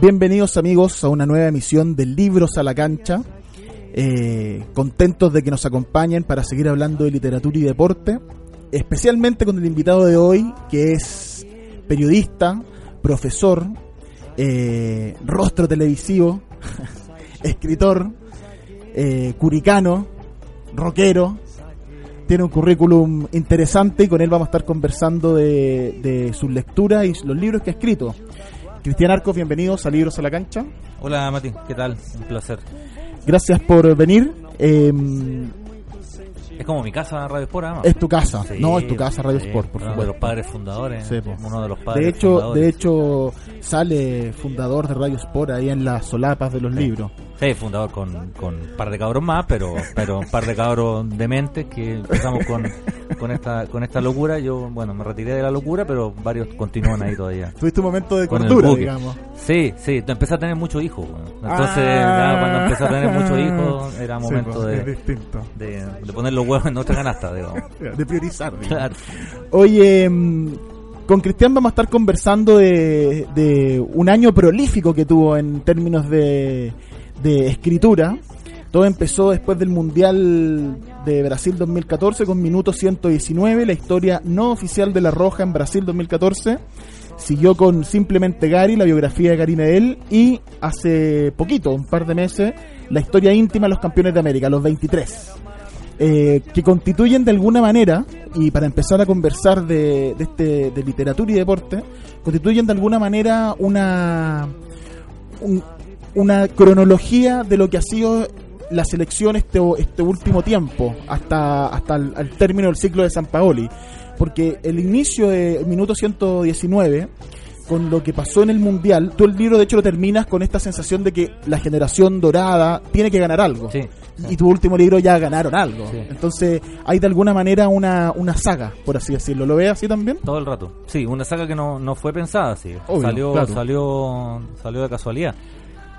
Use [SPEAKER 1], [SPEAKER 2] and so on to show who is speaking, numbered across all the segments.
[SPEAKER 1] Bienvenidos amigos a una nueva emisión de Libros a la Cancha. Eh, contentos de que nos acompañen para seguir hablando de literatura y deporte. Especialmente con el invitado de hoy, que es periodista, profesor, eh, rostro televisivo, escritor, eh, curicano, rockero. Tiene un currículum interesante y con él vamos a estar conversando de, de sus lecturas y los libros que ha escrito. Cristian Arcos, bienvenidos a Libros a la Cancha.
[SPEAKER 2] Hola Mati, ¿qué tal? Un placer.
[SPEAKER 1] Gracias por venir. Eh,
[SPEAKER 2] Es como mi casa Radio Sport, además.
[SPEAKER 1] es tu casa,
[SPEAKER 2] Sí,
[SPEAKER 1] no, es tu casa Radio
[SPEAKER 2] sí,
[SPEAKER 1] Sport, por
[SPEAKER 2] uno de
[SPEAKER 1] supuesto.
[SPEAKER 2] los padres fundadores.
[SPEAKER 1] Sí, po.
[SPEAKER 2] uno de los padres
[SPEAKER 1] De hecho,
[SPEAKER 2] fundadores.
[SPEAKER 1] de hecho sale fundador de Radio Sport ahí en las solapas de los libros.
[SPEAKER 2] Sí, fundador con, con un par de cabros más, pero pero un par de cabros dementes que empezamos con, con esta con esta locura. Yo, bueno, me retiré de la locura, pero varios continúan ahí todavía.
[SPEAKER 1] Tuviste un momento de cordura, digamos.
[SPEAKER 2] Sí, sí, te empecé a tener muchos hijos. bueno. Entonces,
[SPEAKER 1] Ah.
[SPEAKER 2] ya cuando empecé a tener muchos hijos, era
[SPEAKER 1] Sí,
[SPEAKER 2] momento
[SPEAKER 1] pues, es
[SPEAKER 2] de, de, de poner los huevos en nuestra canasta, digamos.
[SPEAKER 1] De priorizar. digamos.
[SPEAKER 2] Claro.
[SPEAKER 1] Oye, mm, con Cristian vamos a estar conversando de, de un año prolífico que tuvo en términos de, de escritura. Todo empezó después del Mundial de Brasil 2014 con minuto 119, la historia no oficial de La Roja en Brasil 2014. Siguió con Simplemente Gary, la biografía de Gary Medel, y hace poquito, un par de meses, la historia íntima de los campeones de América, los 23 eh, que constituyen de alguna manera, y para empezar a conversar de, este, de literatura y deporte, constituyen de alguna manera una, un- una cronología de lo que ha sido la selección este, este último tiempo, hasta, hasta el, al término del ciclo de San Paoli. Porque el inicio del minuto 119 con lo que pasó en el Mundial, tú el libro de hecho lo terminas con esta sensación de que la generación dorada tiene que ganar algo
[SPEAKER 2] Sí.
[SPEAKER 1] y tu último libro ya ganaron algo.
[SPEAKER 2] Sí.
[SPEAKER 1] Entonces hay de alguna manera una, una saga, por así decirlo. ¿Lo ves así también?
[SPEAKER 2] Todo el rato. Sí, una saga que no, no fue pensada, sí.
[SPEAKER 1] Obvio,
[SPEAKER 2] salió,
[SPEAKER 1] claro.
[SPEAKER 2] salió, salió de casualidad.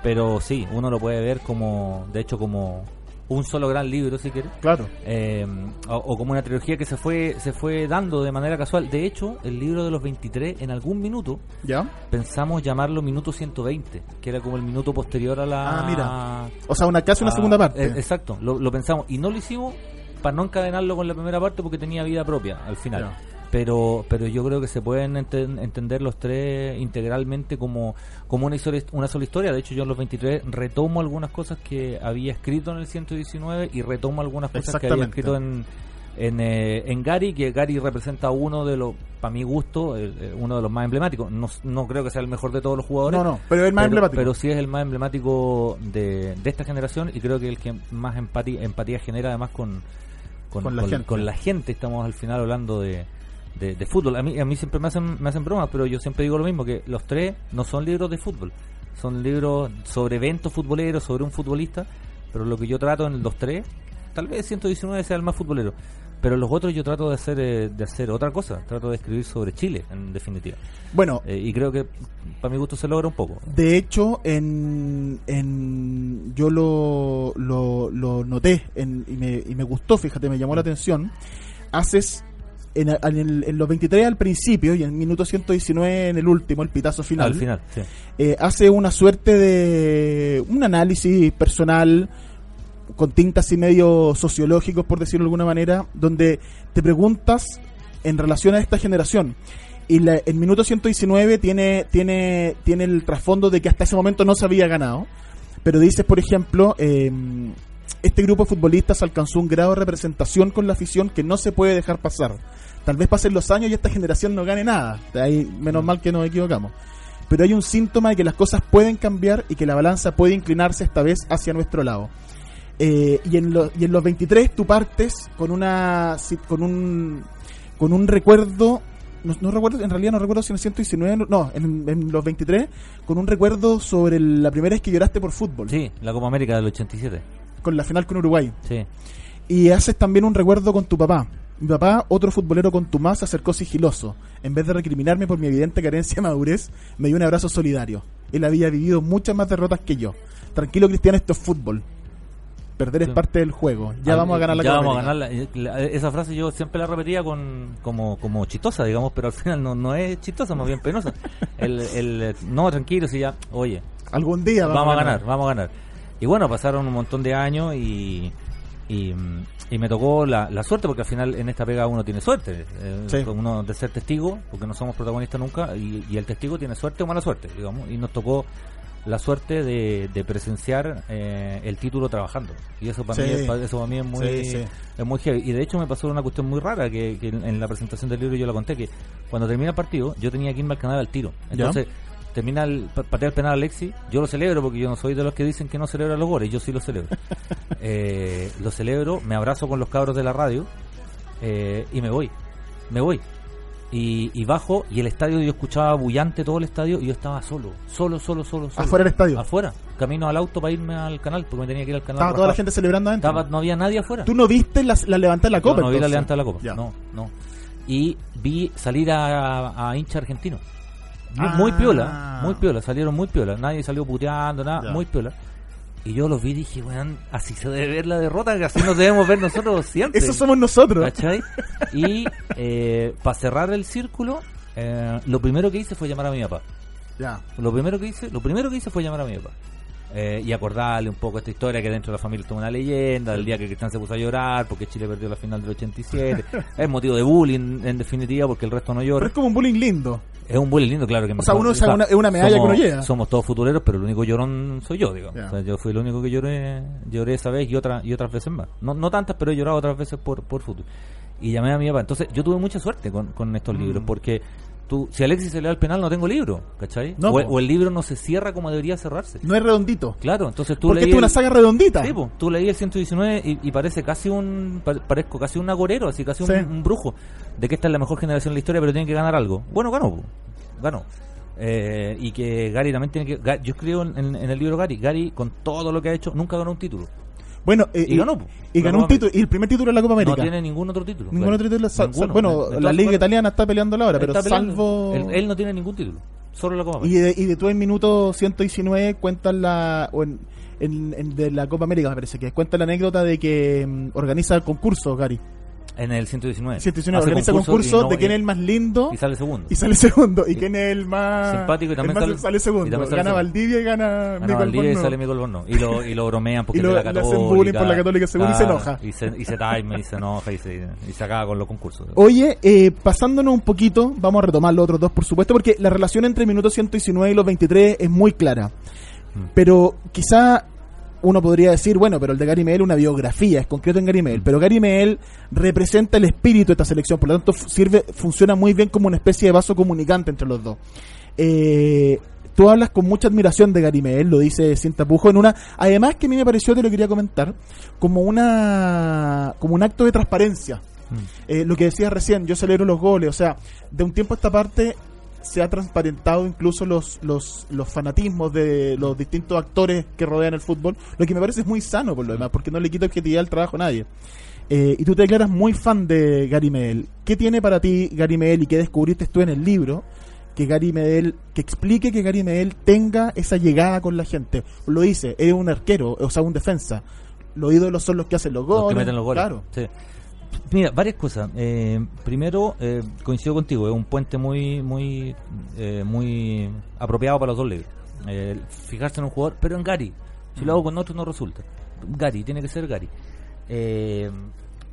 [SPEAKER 2] Pero sí, uno lo puede ver como, de hecho, como un solo gran libro, si quieres.
[SPEAKER 1] Claro.
[SPEAKER 2] Eh, o, o como una trilogía que se fue, se fue dando de manera casual. De hecho, el libro de los 23, en algún minuto,
[SPEAKER 1] ¿Ya?
[SPEAKER 2] pensamos llamarlo minuto 120, que era como el minuto posterior a la...
[SPEAKER 1] Ah, mira. O sea, una casi una segunda parte.
[SPEAKER 2] eh, exacto, lo, lo pensamos y no lo hicimos para no encadenarlo con la primera parte porque tenía vida propia al final.
[SPEAKER 1] Ya.
[SPEAKER 2] Pero pero yo creo que se pueden enten- entender los tres integralmente como, como una, historia, una sola historia. De hecho, yo en los 23 retomo algunas cosas que había escrito en el 119 y retomo algunas cosas que había escrito en, en, eh, en Gary, que Gary representa uno de los, para mi gusto, eh, eh, uno de los más emblemáticos. No, no creo que sea el mejor de todos los jugadores.
[SPEAKER 1] No, no, pero es el más
[SPEAKER 2] pero,
[SPEAKER 1] emblemático.
[SPEAKER 2] pero sí es el más emblemático de, de esta generación y creo que el que más empatía, empatía genera además con, con,
[SPEAKER 1] Con la gente.
[SPEAKER 2] con la gente. Estamos al final hablando de, de, de fútbol. A mí, a mí siempre me hacen, me hacen bromas, pero yo siempre digo lo mismo, que los tres no son libros de fútbol. Son libros sobre eventos futboleros, sobre un futbolista, pero lo que yo trato en los tres, tal vez 119 sea el más futbolero, pero los otros yo trato de hacer eh, de hacer otra cosa, trato de escribir sobre Chile, en definitiva.
[SPEAKER 1] Bueno,
[SPEAKER 2] Eh, y creo que para mi gusto se logra un poco.
[SPEAKER 1] de hecho, en, en yo lo, lo, lo noté en- y, me, y me gustó, fíjate, me llamó la atención. Haces en, en el- en los 23 al principio y en minuto 119 en el último, el pitazo final.
[SPEAKER 2] Al final, sí.
[SPEAKER 1] eh, hace una suerte de un análisis personal con tintas y medio sociológicos, por decirlo de alguna manera, donde te preguntas en relación a esta generación. Y la, el minuto 119 tiene, tiene, tiene el trasfondo de que hasta ese momento no se había ganado. Pero dices, por ejemplo, eh, este grupo de futbolistas alcanzó un grado de representación con la afición que no se puede dejar pasar. Tal vez pasen los años y esta generación no gane nada. De ahí, menos mal que nos equivocamos. Pero hay un síntoma de que las cosas pueden cambiar y que la balanza puede inclinarse esta vez hacia nuestro lado. Eh, y, en lo- y en los 23 tú partes con una con un con un recuerdo no, no recuerdo en realidad no recuerdo si en el 119 no en, los 23 con un recuerdo sobre la primera vez que lloraste por fútbol
[SPEAKER 2] Sí, la Copa América del 87.
[SPEAKER 1] Con la final con Uruguay
[SPEAKER 2] Sí.
[SPEAKER 1] y haces también un recuerdo con tu papá mi papá, otro futbolero con tu más, se acercó sigiloso. En vez de recriminarme por mi evidente carencia de madurez, me dio un abrazo solidario. Él había vivido muchas más derrotas que yo. Tranquilo, Cristian, esto es fútbol. Perder es
[SPEAKER 2] Sí.
[SPEAKER 1] parte del juego. Ya vamos a ganar la
[SPEAKER 2] Ya vamos a ganar la- la- esa frase yo siempre la repetía con como como chistosa, digamos, pero al final no, no es chistosa, más bien penosa. El, el no, tranquilo, si ya, oye,
[SPEAKER 1] Algún día vamos,
[SPEAKER 2] vamos, a ganar, vamos a ganar. Y bueno, pasaron un montón de años y, y, y me tocó la, la suerte, porque al final en esta pega uno tiene suerte. eh,
[SPEAKER 1] Sí.
[SPEAKER 2] Uno de ser testigo, porque no somos protagonistas nunca, y, y el testigo tiene suerte o mala suerte, digamos. Y nos tocó la suerte de, de presenciar eh, el título trabajando. Y eso para,
[SPEAKER 1] Sí.
[SPEAKER 2] mí, es- eso para mí es muy,
[SPEAKER 1] Sí,
[SPEAKER 2] es muy heavy. Y de hecho me pasó una cuestión muy rara, que, que en, en la presentación del libro yo la conté, que cuando termina el partido yo tenía que irme al canal al tiro.
[SPEAKER 1] Ya.
[SPEAKER 2] Termina el pa- patea el penal Alexi, yo lo celebro porque yo no soy de los que dicen que no celebra los goles, yo sí lo celebro. Eh, lo celebro, me abrazo con los cabros de la radio eh, y me voy, me voy. Y, y bajo y el estadio yo escuchaba bullante todo el estadio y yo estaba solo, solo, solo, solo, solo.
[SPEAKER 1] Afuera del estadio.
[SPEAKER 2] Afuera, camino al auto para irme al canal porque me tenía que ir al canal.
[SPEAKER 1] Estaba toda la gente celebrando adentro.
[SPEAKER 2] Estaba- no había nadie afuera.
[SPEAKER 1] ¿Tú no viste la, la levantada de la
[SPEAKER 2] Yo
[SPEAKER 1] copa?
[SPEAKER 2] no vi la
[SPEAKER 1] entonces?
[SPEAKER 2] levanta de la copa.
[SPEAKER 1] Ya.
[SPEAKER 2] No, no. Y vi salir a, a hincha argentino. Muy-
[SPEAKER 1] Ah.
[SPEAKER 2] Muy piola, muy piola, salieron muy piola. Nadie salió puteando, nada,
[SPEAKER 1] Ya.
[SPEAKER 2] muy piola. Y yo los vi y dije, weón, así se debe ver la derrota, que así nos debemos ver nosotros siempre.
[SPEAKER 1] Eso somos nosotros.
[SPEAKER 2] ¿Cachai? Y para cerrar el círculo, eh, lo primero que hice fue llamar a mi papá.
[SPEAKER 1] Ya.
[SPEAKER 2] Lo primero que hice, lo primero que hice fue llamar a mi papá. Eh, y acordarle un poco esta historia que dentro de la familia tuvo una leyenda, del día que Cristian se puso a llorar porque Chile perdió la final del 87. es motivo de bullying, en definitiva, porque el resto no
[SPEAKER 1] Pero
[SPEAKER 2] llora.
[SPEAKER 1] es como un bullying lindo.
[SPEAKER 2] Es un bullying lindo, claro que
[SPEAKER 1] O sea, uno una- es una medalla
[SPEAKER 2] somos,
[SPEAKER 1] que uno lleva.
[SPEAKER 2] Somos todos futureros, pero el único llorón soy yo.
[SPEAKER 1] Ya.
[SPEAKER 2] O sea, yo fui el único que lloré, lloré esa vez y, otra, y otras veces más. No, no tantas, pero he llorado otras veces por, por fútbol. Y llamé a mi papá. Entonces, yo tuve mucha suerte con, con estos
[SPEAKER 1] Mm.
[SPEAKER 2] libros, porque tú, si Alexis se le da el penal, no tengo libro, ¿cachai?
[SPEAKER 1] No,
[SPEAKER 2] o, el-
[SPEAKER 1] po.
[SPEAKER 2] o el libro no se cierra como debería cerrarse.
[SPEAKER 1] No es redondito.
[SPEAKER 2] Claro, entonces tú
[SPEAKER 1] Porque
[SPEAKER 2] leí
[SPEAKER 1] es una saga redondita.
[SPEAKER 2] Sí, po, tú leí el 119 y, y parece casi un pa- parezco casi un agorero, así casi un,
[SPEAKER 1] Sí.
[SPEAKER 2] un brujo de que esta es la mejor generación de la historia, pero tiene que ganar algo. Bueno, ganó, po, ganó. Eh, y que Gary también tiene que yo escribo en el libro Gary, Gary con todo lo que ha hecho nunca ganó un título.
[SPEAKER 1] Bueno, eh,
[SPEAKER 2] Y ganó.
[SPEAKER 1] Y
[SPEAKER 2] La
[SPEAKER 1] un título. Y el primer título de la Copa América.
[SPEAKER 2] No tiene ningún otro título.
[SPEAKER 1] Ningún otro título. sal-
[SPEAKER 2] Ninguno.
[SPEAKER 1] bueno, la Liga Italiana está peleando ahora, pero
[SPEAKER 2] está peleando.
[SPEAKER 1] salvo.
[SPEAKER 2] Él, él no tiene ningún título, solo la Copa
[SPEAKER 1] Y
[SPEAKER 2] América.
[SPEAKER 1] de, y de tú en minuto 119 cuentan la. O en, en- en- de la Copa América, me parece que cuenta la anécdota de que mm, organiza el concurso, Gary.
[SPEAKER 2] En el 119.
[SPEAKER 1] 119
[SPEAKER 2] Hace
[SPEAKER 1] organiza
[SPEAKER 2] concurso
[SPEAKER 1] concurso
[SPEAKER 2] y no-
[SPEAKER 1] de quién es el más lindo
[SPEAKER 2] Y sale segundo.
[SPEAKER 1] y sale segundo. Y quién es el más.
[SPEAKER 2] Simpático y también
[SPEAKER 1] más
[SPEAKER 2] sale-
[SPEAKER 1] segundo.
[SPEAKER 2] y también sale
[SPEAKER 1] gana. Valdivia y gana.
[SPEAKER 2] Gana Valdivia y sale Mico Albornoz. Y lo, y lo bromean porque
[SPEAKER 1] Y
[SPEAKER 2] es de
[SPEAKER 1] lo-
[SPEAKER 2] la
[SPEAKER 1] le hacen
[SPEAKER 2] católica.
[SPEAKER 1] bullying por la Católica según y se enoja.
[SPEAKER 2] Y se, y se taima y se enoja y se, y se acaba con los concursos.
[SPEAKER 1] Oye, eh, pasándonos un poquito, vamos a retomar los otros dos, por supuesto, porque la relación entre el minuto 119 y los 23 es muy clara.
[SPEAKER 2] Mm.
[SPEAKER 1] Pero quizá uno podría decir, bueno, pero el de Gary Medel una biografía, es concreto en Gary Medel. Pero Gary Medel representa el espíritu de esta selección, por lo tanto sirve, funciona muy bien como una especie de vaso comunicante entre los dos. Eh, tú hablas con mucha admiración de Gary Medel, lo dice Sin Tapujo en una, además que a mí me pareció, te lo quería comentar, como una, como un acto de transparencia.
[SPEAKER 2] Mm.
[SPEAKER 1] Eh, lo que decías recién, yo celebro los goles, o sea, de un tiempo a esta parte se ha transparentado incluso los, los, los fanatismos de los distintos actores que rodean el fútbol, lo que me parece es muy sano por lo demás, porque no le quita objetividad al trabajo a nadie. Eh, y tú te declaras muy fan de Gary Medel. ¿Qué tiene para ti Gary Medel y qué descubriste tú en el libro? Que Gary Medel, que explique que Gary Medel tenga esa llegada con la gente. Lo dice, es un arquero, o sea, un defensa. Los ídolos son los que hacen los goles.
[SPEAKER 2] Los que meten los goles.
[SPEAKER 1] Claro.
[SPEAKER 2] Sí. Mira, varias cosas. Eh, primero, eh, coincido contigo, es un puente muy muy eh, muy apropiado para los dos libros. Eh, fijarse en un jugador, pero en Gary. Si lo hago con otro no resulta. Gary, tiene que ser Gary. Eh,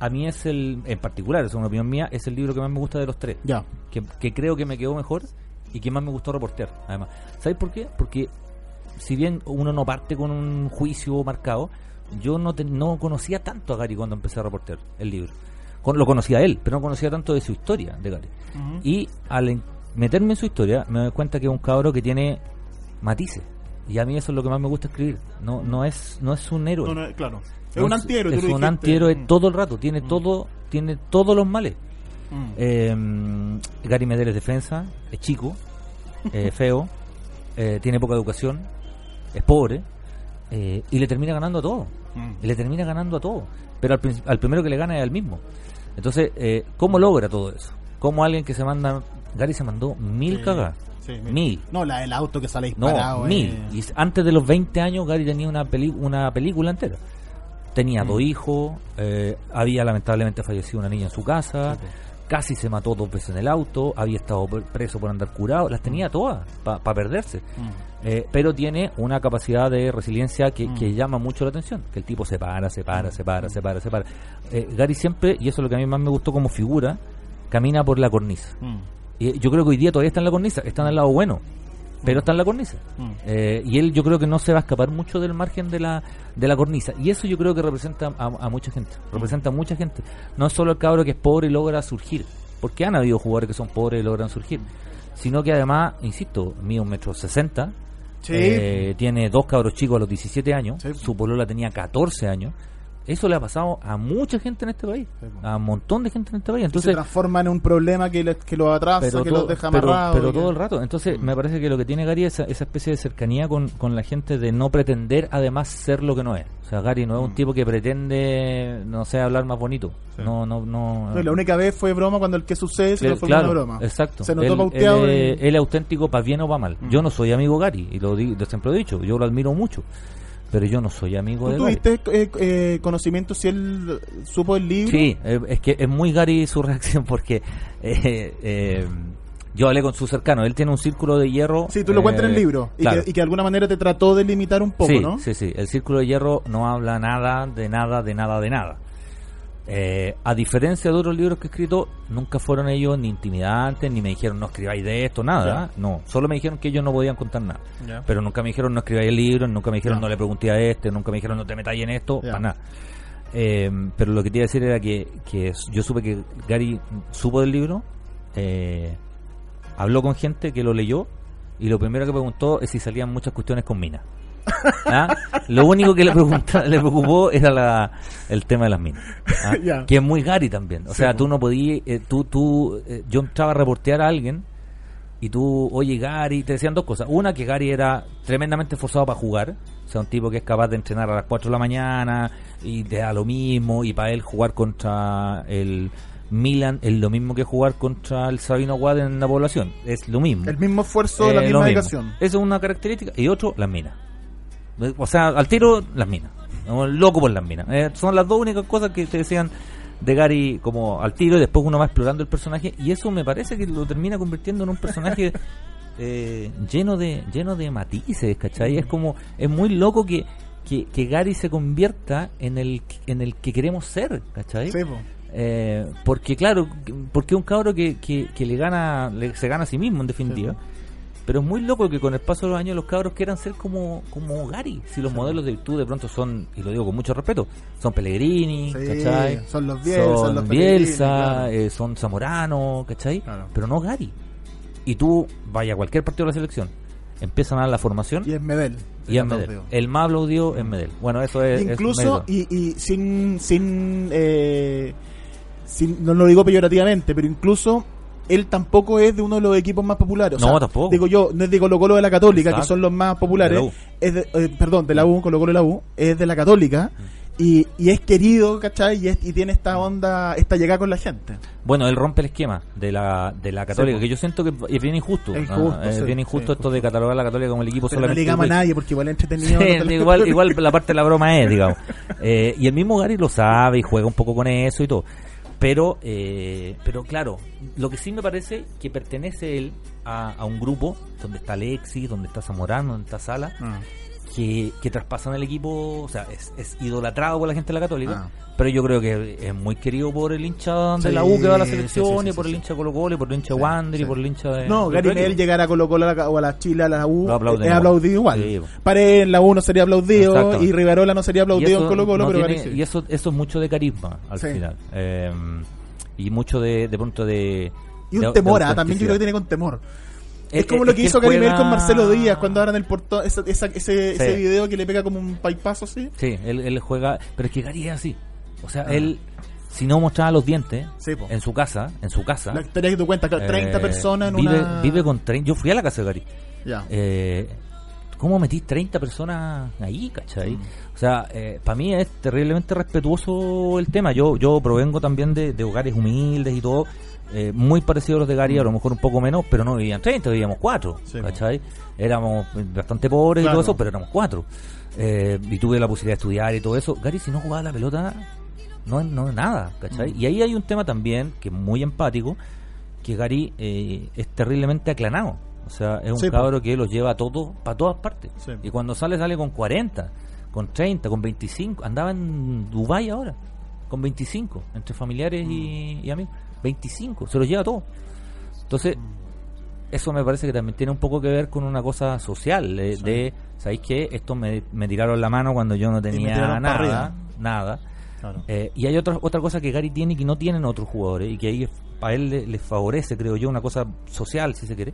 [SPEAKER 2] a mí es el, en particular, es una opinión mía, es el libro que más me gusta de los tres.
[SPEAKER 1] Ya.
[SPEAKER 2] que, que creo que me quedó mejor y que más me gustó reportear, además. ¿Sabes por qué? Porque si bien uno no parte con un juicio marcado, yo no, te- no conocía tanto a Gary cuando empecé a reportear el libro. Lo conocía él, pero no conocía tanto de su historia de Gary. Y al meterme en su historia, me doy cuenta que es un cabro que tiene matices. Y a mí eso es lo que más me gusta escribir. No, no es, no es un héroe.
[SPEAKER 1] No, no, claro. Es
[SPEAKER 2] No
[SPEAKER 1] un antihéroe.
[SPEAKER 2] Es un antihéroe
[SPEAKER 1] Mm.
[SPEAKER 2] todo el rato. Tiene todo, tiene todos los males.
[SPEAKER 1] Mm.
[SPEAKER 2] Eh, Gary Medel es defensa, es chico, eh, feo, eh, tiene poca educación, es pobre eh, y le termina ganando a todo.
[SPEAKER 1] Mm.
[SPEAKER 2] Y le termina ganando a todo. Pero al, al primero que le gana es al mismo. Entonces, eh, ¿cómo logra todo eso? ¿Cómo alguien que se manda... Gary se mandó mil
[SPEAKER 1] sí, mil.
[SPEAKER 2] Mil.
[SPEAKER 1] No, la del auto que sale disparado.
[SPEAKER 2] No,
[SPEAKER 1] eh.
[SPEAKER 2] mil. Y s- antes de los 20 años, Gary tenía una, peli- una película entera. Tenía
[SPEAKER 1] Mm.
[SPEAKER 2] dos hijos, eh, había lamentablemente fallecido una niña en su casa, casi se mató dos veces en el auto, había estado pre- preso por andar curado, las tenía todas para perderse.
[SPEAKER 1] Mm.
[SPEAKER 2] Eh, pero tiene una capacidad de resiliencia que,
[SPEAKER 1] Mm.
[SPEAKER 2] que llama mucho la atención, que el tipo se para, se para, se para, se para, se para. Eh, Gary siempre, y eso es lo que a mí más me gustó como figura, camina por la cornisa.
[SPEAKER 1] Mm.
[SPEAKER 2] Y yo creo que hoy día todavía está en la cornisa, está en el lado bueno, pero está en la cornisa.
[SPEAKER 1] Mm.
[SPEAKER 2] Eh, y él yo creo que no se va a escapar mucho del margen de la, de la cornisa. Y eso yo creo que representa a, a mucha gente. Representa a mucha gente. No es solo el cabro que es pobre y logra surgir. Porque han habido jugadores que son pobres y logran surgir. Sino que además, insisto, mide un metro sesenta.
[SPEAKER 1] Sí.
[SPEAKER 2] eh, tiene dos cabros chicos a los 17 años.
[SPEAKER 1] Sí.
[SPEAKER 2] Su polola tenía 14 años. Eso le ha pasado a mucha gente en este país. A un montón de gente en este país.
[SPEAKER 1] se
[SPEAKER 2] Entonces,
[SPEAKER 1] transforma en un problema que, les- que los atrasa,
[SPEAKER 2] pero,
[SPEAKER 1] que los deja
[SPEAKER 2] pero-
[SPEAKER 1] amarrados.
[SPEAKER 2] pero
[SPEAKER 1] que-
[SPEAKER 2] todo el rato. Entonces, me parece que lo que tiene Gary es esa, esa especie de cercanía con, con la gente de no pretender además ser lo que no es. O sea, Gary no es un
[SPEAKER 1] Mm.
[SPEAKER 2] tipo que pretende, no sé, hablar más bonito.
[SPEAKER 1] Sí.
[SPEAKER 2] No, no, no.
[SPEAKER 1] No, la única vez fue broma cuando el que sucede se en
[SPEAKER 2] claro,
[SPEAKER 1] una broma.
[SPEAKER 2] exacto.
[SPEAKER 1] Se notó
[SPEAKER 2] él,
[SPEAKER 1] pauteado.
[SPEAKER 2] él, es- él es auténtico para bien o para mal.
[SPEAKER 1] Mm.
[SPEAKER 2] Yo no soy amigo Gary, y lo, di- lo siempre lo he dicho. Yo lo admiro mucho. Pero yo no soy amigo
[SPEAKER 1] ¿Tú
[SPEAKER 2] de Gary.
[SPEAKER 1] tuviste eh, eh, conocimiento si él supo el libro?
[SPEAKER 2] Sí, eh, es que es muy Gary su reacción porque eh, yo hablé con su cercano. Él tiene un círculo de hierro.
[SPEAKER 1] Sí, tú lo cuentas en el libro. Y,
[SPEAKER 2] claro.
[SPEAKER 1] que, y que de alguna manera te trató de limitar un poco,
[SPEAKER 2] sí,
[SPEAKER 1] ¿no?
[SPEAKER 2] Sí, sí, el círculo de hierro no habla nada, de nada, de nada, de nada. Eh, a diferencia de otros libros que he escrito, nunca fueron ellos ni intimidantes, ni me dijeron no escribáis de esto, nada. No, solo me dijeron que ellos no podían contar nada. Pero nunca me dijeron no escribáis el libro, nunca me dijeron no le pregunté a este, nunca me dijeron no te metáis en esto, para nada. Eh, pero lo que te iba a decir era que, que yo supe que Gary supo del libro, eh, habló con gente que lo leyó y lo primero que preguntó es si salían muchas cuestiones con minas. ¿Ah? Lo único que le, le preocupó era la, el tema de las minas. ¿ah? Que es muy Gary también. O
[SPEAKER 1] Sí,
[SPEAKER 2] sea, tú no podías, eh, tú, tú, eh, yo entraba a reportear a alguien y tú, oye Gary, te decían dos cosas. Una, que Gary era tremendamente esforzado para jugar. O sea, un tipo que es capaz de entrenar a las 4 de la mañana y te da lo mismo. Y para él jugar contra el Milan es lo mismo que jugar contra el Sabino Guad en la población. Es lo mismo.
[SPEAKER 1] El mismo esfuerzo, la
[SPEAKER 2] Eh,
[SPEAKER 1] misma
[SPEAKER 2] lo mismo.
[SPEAKER 1] dedicación.
[SPEAKER 2] Eso es una característica. Y otro, las minas. O sea, al tiro, las minas. Loco por las minas. Eh, son las dos únicas cosas que te decían de Gary como al tiro y después uno va explorando el personaje y eso me parece que lo termina convirtiendo en un personaje eh, lleno de lleno de matices, ¿cachai? Es como, es muy loco que, que, que Gary se convierta en el, en el que queremos ser, ¿cachai?
[SPEAKER 1] Sí, po.
[SPEAKER 2] Eh, porque claro, porque es un cabro que, que, que le gana, le- se gana a sí mismo en definitiva.
[SPEAKER 1] Sí.
[SPEAKER 2] Pero es muy loco que con el paso de los años los cabros quieran ser como, como Gary. Si los modelos de virtud de pronto son, y lo digo con mucho respeto, son Pellegrini,
[SPEAKER 1] Sí,
[SPEAKER 2] ¿cachai?
[SPEAKER 1] son los Bielsa,
[SPEAKER 2] Son
[SPEAKER 1] los
[SPEAKER 2] Bielsa,
[SPEAKER 1] claro.
[SPEAKER 2] eh, son Zamorano, ¿cachai?
[SPEAKER 1] Claro.
[SPEAKER 2] Pero no Gary. Y tú, vaya a cualquier partido de la selección, empiezan a dar la formación
[SPEAKER 1] Y es Medel.
[SPEAKER 2] y es Medel. El más aplaudido es Medel. Bueno, eso es...
[SPEAKER 1] Incluso, y, y sin, sin, eh, sin- no lo digo peyorativamente, pero incluso él tampoco es de uno de los equipos más populares. O
[SPEAKER 2] No, tampoco.
[SPEAKER 1] Digo yo, no es de Colo Colo de la Católica,
[SPEAKER 2] Exacto.
[SPEAKER 1] que son los más populares.
[SPEAKER 2] De.
[SPEAKER 1] Es de, eh, perdón, de la U, Colo Colo de la U, es de la Católica.
[SPEAKER 2] Mm.
[SPEAKER 1] Y, y es querido, ¿cachai? Y, es- y tiene esta onda, esta llegada con la gente.
[SPEAKER 2] Bueno, él rompe el esquema de la, de la católica,
[SPEAKER 1] Sí,
[SPEAKER 2] que yo siento que es bien injusto.
[SPEAKER 1] Es
[SPEAKER 2] ¿no?
[SPEAKER 1] injusto,
[SPEAKER 2] es
[SPEAKER 1] sí,
[SPEAKER 2] bien injusto
[SPEAKER 1] sí,
[SPEAKER 2] esto de catalogar a la católica como el equipo
[SPEAKER 1] Pero no
[SPEAKER 2] solamente.
[SPEAKER 1] le digamos a nadie porque igual es entretenido. no
[SPEAKER 2] igual, igual la parte de la broma es, digamos. Eh, y el mismo Gary lo sabe y juega un poco con eso y todo. Pero, eh, pero claro, lo que sí me parece que pertenece él a, a un grupo donde está Alexis, donde está Zamorano, donde está Sala,
[SPEAKER 1] Ah.
[SPEAKER 2] Que, que traspasan el equipo, o sea, es, es idolatrado por la gente de la Católica,
[SPEAKER 1] Ah.
[SPEAKER 2] pero yo creo que es muy querido por el hincha de
[SPEAKER 1] Sí,
[SPEAKER 2] la U que va a la selección,
[SPEAKER 1] sí, sí,
[SPEAKER 2] y por el hincha de Colo Colo, y por el hincha de Wander, y por el hincha de...
[SPEAKER 1] No,
[SPEAKER 2] de
[SPEAKER 1] Gary
[SPEAKER 2] equipo.
[SPEAKER 1] llegar a Colo Colo a la- o a la Chile, a la U, es
[SPEAKER 2] igual.
[SPEAKER 1] aplaudido igual. Paredes en la U no sería aplaudido y Rivarola no sería aplaudido en Colo Colo,
[SPEAKER 2] no
[SPEAKER 1] pero
[SPEAKER 2] tiene-. Y eso, eso es mucho de carisma, al final. Eh, y mucho de, de pronto de...
[SPEAKER 1] Y un
[SPEAKER 2] de-
[SPEAKER 1] temor,
[SPEAKER 2] de
[SPEAKER 1] ah, también yo creo que tiene con temor.
[SPEAKER 2] Eh,
[SPEAKER 1] Es como
[SPEAKER 2] eh,
[SPEAKER 1] lo que hizo
[SPEAKER 2] juega-
[SPEAKER 1] con Marcelo Díaz cuando ahora en el portón, esa- esa- ese, ese video que le pega como un paipazo así.
[SPEAKER 2] Sí, él, él juega... Pero es que Gary es así. O sea,
[SPEAKER 1] Ah.
[SPEAKER 2] él, si no mostraba los dientes
[SPEAKER 1] Sí,
[SPEAKER 2] en su casa, en su casa...
[SPEAKER 1] La historia que tú cuentas, claro, 30
[SPEAKER 2] eh,
[SPEAKER 1] personas en
[SPEAKER 2] vive,
[SPEAKER 1] una...
[SPEAKER 2] Vive con 30... Yo fui a la casa de Gary.
[SPEAKER 1] Ya.
[SPEAKER 2] Eh, ¿Cómo metís 30 personas ahí, cachai?
[SPEAKER 1] Mm.
[SPEAKER 2] O sea, para mí es terriblemente respetuoso el tema. Yo yo provengo también de, de hogares humildes y todo, eh, muy parecidos a los de Gary, a lo mejor un poco menos, pero no vivían 30, vivíamos 4,
[SPEAKER 1] Mm. Sí,
[SPEAKER 2] ¿cachai? Éramos bastante pobres y todo eso, pero éramos 4. y tuve la posibilidad de estudiar y todo eso. Gary, si no jugaba la pelota, no, no nada, ¿cachai?
[SPEAKER 1] Mm.
[SPEAKER 2] Y ahí hay un tema también que es muy empático, que Gary eh, es terriblemente aclanado. O sea, es un
[SPEAKER 1] Sí,
[SPEAKER 2] cabro que los lleva a todos, para todas partes.
[SPEAKER 1] Sí.
[SPEAKER 2] Y cuando sale, sale con 40, con 30, con 25. Andaba en Dubai ahora, con 25, entre familiares y, y amigos. 25, se los lleva todo. Entonces, eso me parece que también tiene un poco que ver con una cosa social, eh, de, ¿sabéis qué? Esto me, me tiraron la mano cuando yo no tenía nada, nada.
[SPEAKER 1] Claro.
[SPEAKER 2] Eh, y hay otra otra cosa que Gary tiene que no tienen otros jugadores y que ahí a él le, le favorece, creo yo, una cosa social, si se quiere.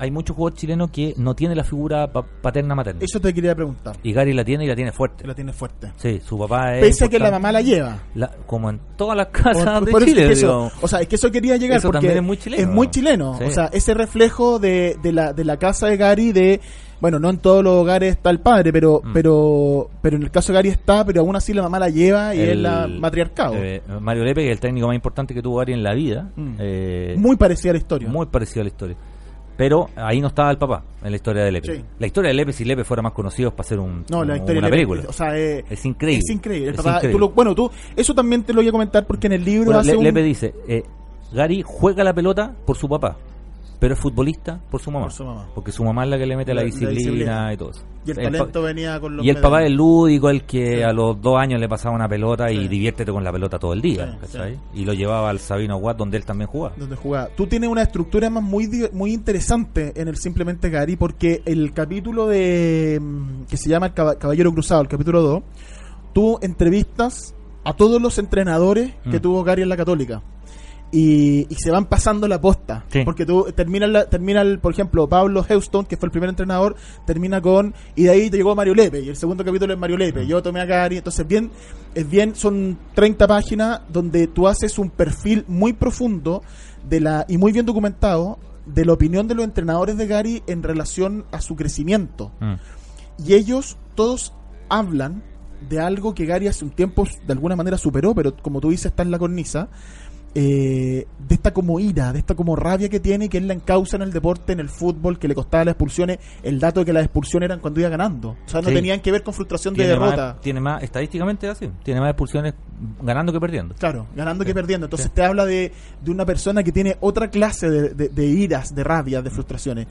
[SPEAKER 2] Hay muchos jugadores chilenos que no tienen la figura pa- paterna-materna.
[SPEAKER 1] Eso te quería preguntar.
[SPEAKER 2] Y Gary la tiene y la tiene fuerte.
[SPEAKER 1] La tienes fuerte.
[SPEAKER 2] Sí, su papá es.
[SPEAKER 1] Pese a que la mamá la lleva.
[SPEAKER 2] La- como en todas las casas
[SPEAKER 1] Por-
[SPEAKER 2] de Chile,
[SPEAKER 1] es que eso-
[SPEAKER 2] digamos.
[SPEAKER 1] o sea, es que eso quería llegar
[SPEAKER 2] Eso
[SPEAKER 1] porque
[SPEAKER 2] es muy chileno,
[SPEAKER 1] es muy
[SPEAKER 2] ¿no?
[SPEAKER 1] chileno.
[SPEAKER 2] Sí.
[SPEAKER 1] O sea, ese reflejo de, de la, de la casa de Gary de bueno, no en todos los hogares está el padre, pero
[SPEAKER 2] Mm.
[SPEAKER 1] pero pero en el caso de Gary está, pero aún así la mamá la lleva y es la matriarcado.
[SPEAKER 2] eh, Mario Lepe, que es el técnico más importante que tuvo Gary en la vida.
[SPEAKER 1] Mm.
[SPEAKER 2] eh,
[SPEAKER 1] muy parecida a la historia.
[SPEAKER 2] muy parecido a la historia. Pero ahí no estaba el papá en la historia de Lepe.
[SPEAKER 1] Sí.
[SPEAKER 2] La historia de Lepe, si Lepe fuera más conocido, es para hacer un,
[SPEAKER 1] no, la
[SPEAKER 2] un-
[SPEAKER 1] historia
[SPEAKER 2] una
[SPEAKER 1] de-
[SPEAKER 2] película.
[SPEAKER 1] O sea, eh,
[SPEAKER 2] Es increíble.
[SPEAKER 1] Es increíble. El
[SPEAKER 2] Es
[SPEAKER 1] papá-
[SPEAKER 2] increíble.
[SPEAKER 1] tú lo- bueno, tú eso también te lo voy a comentar porque en el libro
[SPEAKER 2] Bueno,
[SPEAKER 1] hace
[SPEAKER 2] Le-
[SPEAKER 1] un-
[SPEAKER 2] Lepe dice, eh, Gary juega la pelota por su papá, pero es futbolista por su mamá.
[SPEAKER 1] Por su mamá.
[SPEAKER 2] Porque su mamá es la que le mete la,
[SPEAKER 1] La- la
[SPEAKER 2] disciplina, y todo eso.
[SPEAKER 1] y el talento venía con los
[SPEAKER 2] y el papá es lúdico, el que
[SPEAKER 1] Sí.
[SPEAKER 2] a los dos años le pasaba una pelota y diviértete con la pelota todo el día,
[SPEAKER 1] Sí.
[SPEAKER 2] Y lo llevaba al Sabino Watt donde él también jugaba.
[SPEAKER 1] donde jugaba. Tú tienes una estructura más muy muy interesante en el simplemente Gary porque el capítulo de mm, que se llama el Caba- Caballero Cruzado, el capítulo 2, tú entrevistas a todos los entrenadores que
[SPEAKER 2] Mm.
[SPEAKER 1] tuvo Gary en la Católica. Y, y se van pasando la posta.
[SPEAKER 2] Sí.
[SPEAKER 1] Porque tú termina, la, termina el, por ejemplo, Pablo Houston, que fue el primer entrenador, termina con. Y de ahí te llegó Mario Lepe. Y el segundo capítulo es Mario Lepe. Yo tomé a Gary. Entonces, bien, es bien, son 30 páginas donde tú haces un perfil muy profundo de la y muy bien documentado de la opinión de los entrenadores de Gary en relación a su crecimiento.
[SPEAKER 2] Mm.
[SPEAKER 1] Y ellos todos hablan de algo que Gary hace un tiempo de alguna manera superó, pero como tú dices está en la cornisa, eh, de esta como ira, de esta como rabia que tiene, que él la encausa en el deporte, en el fútbol, que le costaba las expulsiones, el dato de que las expulsiones eran cuando iba ganando. O sea, no
[SPEAKER 2] Sí.
[SPEAKER 1] tenían que ver con frustración de derrota.
[SPEAKER 2] más, tiene más, estadísticamente es así, tiene más expulsiones ganando que perdiendo.
[SPEAKER 1] Claro, ganando que perdiendo. Entonces
[SPEAKER 2] Sí.
[SPEAKER 1] te habla de, de una persona que tiene otra clase de, de- de iras, de rabia, de frustraciones.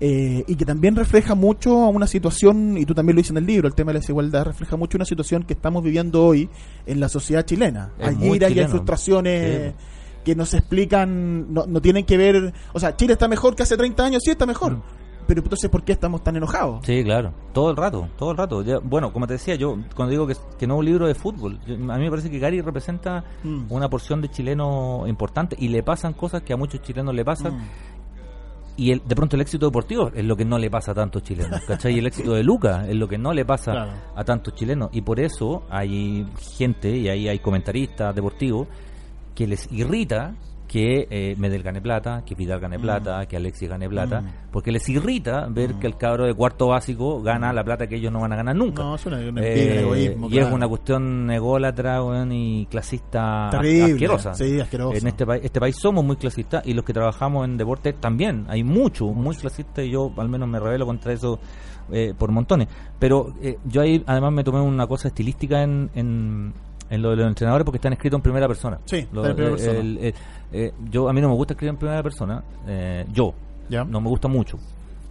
[SPEAKER 1] Eh, y que también refleja mucho a una situación, y tú también lo dices en el libro, el tema de la desigualdad, refleja mucho una situación que estamos viviendo hoy en la sociedad chilena.
[SPEAKER 2] Es
[SPEAKER 1] hay
[SPEAKER 2] muy
[SPEAKER 1] ira y hay frustraciones
[SPEAKER 2] Sí.
[SPEAKER 1] que no se explican, no, no tienen que ver... O sea, Chile está mejor que hace 30 años, sí está mejor.
[SPEAKER 2] Mm.
[SPEAKER 1] Pero entonces, ¿por qué estamos tan enojados?
[SPEAKER 2] Sí, claro, todo el rato, todo el rato. Ya, bueno, como te decía, yo cuando digo que, que no un libro de fútbol, yo- a mí me parece que Gary representa
[SPEAKER 1] Mm.
[SPEAKER 2] una porción de chileno importante y le pasan cosas que a muchos chilenos le pasan
[SPEAKER 1] Mm.
[SPEAKER 2] y el, de pronto el éxito deportivo es lo que no le pasa a tantos chilenos, ¿cachai? Y el éxito de Lucas es lo que no le pasa
[SPEAKER 1] Claro.
[SPEAKER 2] a tantos chilenos y por eso hay gente y ahí hay comentaristas deportivos que les irrita que eh, Medel gane plata, que Vidal gane plata, que Alexis gane plata,
[SPEAKER 1] Mm.
[SPEAKER 2] porque les irrita ver
[SPEAKER 1] Mm.
[SPEAKER 2] que el cabro de cuarto básico gana la plata que ellos no van a ganar nunca.
[SPEAKER 1] No, es una, una
[SPEAKER 2] Eh,
[SPEAKER 1] egoísmo.
[SPEAKER 2] y
[SPEAKER 1] claro.
[SPEAKER 2] es una cuestión ególatra y clasista
[SPEAKER 1] Terrible.
[SPEAKER 2] asquerosa.
[SPEAKER 1] Sí, asquerosa.
[SPEAKER 2] En este, país este país somos muy clasistas y los que trabajamos en deporte también. Hay mucho, muy clasista y yo al menos me revelo contra eso eh, por montones. Pero eh, yo ahí además me tomé una cosa estilística en, en, en lo de los entrenadores porque están escritos en primera persona.
[SPEAKER 1] Sí,
[SPEAKER 2] Lo-
[SPEAKER 1] en primera
[SPEAKER 2] eh,
[SPEAKER 1] persona.
[SPEAKER 2] el- eh, eh, yo A mí no me gusta escribir en primera persona. eh, yo.
[SPEAKER 1] Ya.
[SPEAKER 2] No me gusta mucho.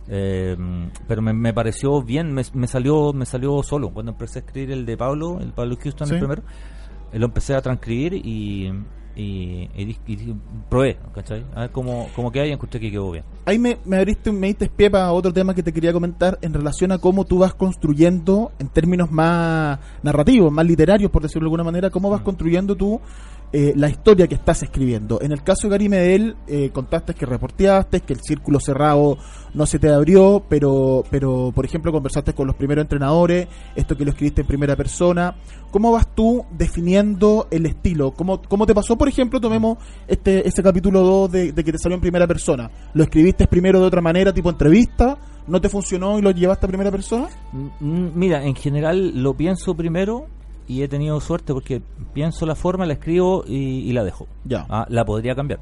[SPEAKER 2] Pero me, me pareció bien, me, me salió me salió solo. Cuando empecé a escribir el de Pablo, el Pablo Houston,
[SPEAKER 1] Sí.
[SPEAKER 2] el primero, lo empecé a transcribir y, y, y probé, ¿cachai? A ver cómo, cómo queda y encontré que quedó bien.
[SPEAKER 1] Ahí me, me abriste, me diste pie para otro tema que te quería comentar en relación a cómo tú vas construyendo, en términos más narrativos, más literarios, por decirlo de alguna manera, cómo vas construyendo tú eh, la historia que estás escribiendo. En el caso de Gary Medel, eh, contaste que reporteaste, que el círculo cerrado no se te abrió, pero, pero por ejemplo, conversaste con los primeros entrenadores, esto que lo escribiste en primera persona. ¿Cómo vas tú definiendo el estilo? ¿Cómo, cómo te pasó, por ejemplo, tomemos este, este capítulo 2 de, de que te salió en primera persona? ¿Lo escribiste primero de otra manera, tipo entrevista? ¿No te funcionó y lo llevaste a primera persona?
[SPEAKER 2] Mm, Mira, en general lo pienso primero y he tenido suerte porque pienso la forma, la escribo y, y la dejo.
[SPEAKER 1] Ya.
[SPEAKER 2] Ah, la podría cambiar,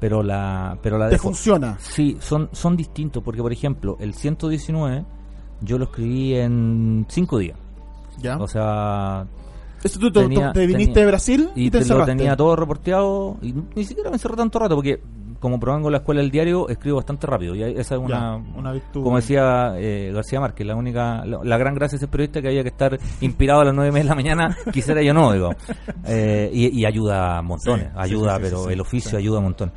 [SPEAKER 2] pero la, pero la
[SPEAKER 1] ¿Te
[SPEAKER 2] dejo.
[SPEAKER 1] funciona?
[SPEAKER 2] Sí, son, son distintos porque, por ejemplo, el 119 yo lo escribí en cinco días.
[SPEAKER 1] ¿Ya?
[SPEAKER 2] O sea,
[SPEAKER 1] Esto tú, tú-
[SPEAKER 2] tenía-
[SPEAKER 1] te viniste
[SPEAKER 2] tenía-
[SPEAKER 1] de Brasil y,
[SPEAKER 2] y
[SPEAKER 1] te
[SPEAKER 2] te lo tenía todo reporteado y ni siquiera me encerré tanto rato porque como provengo de la escuela del diario escribo bastante rápido y esa es una,
[SPEAKER 1] Ya, una virtud.
[SPEAKER 2] como decía eh, García Márquez la única la, la gran gracia de ser periodista que había que estar inspirado a las nueve de la mañana quisiera yo no digo. Eh, y, y ayuda a montones
[SPEAKER 1] Sí,
[SPEAKER 2] ayuda
[SPEAKER 1] sí, sí,
[SPEAKER 2] pero el oficio ayuda a montones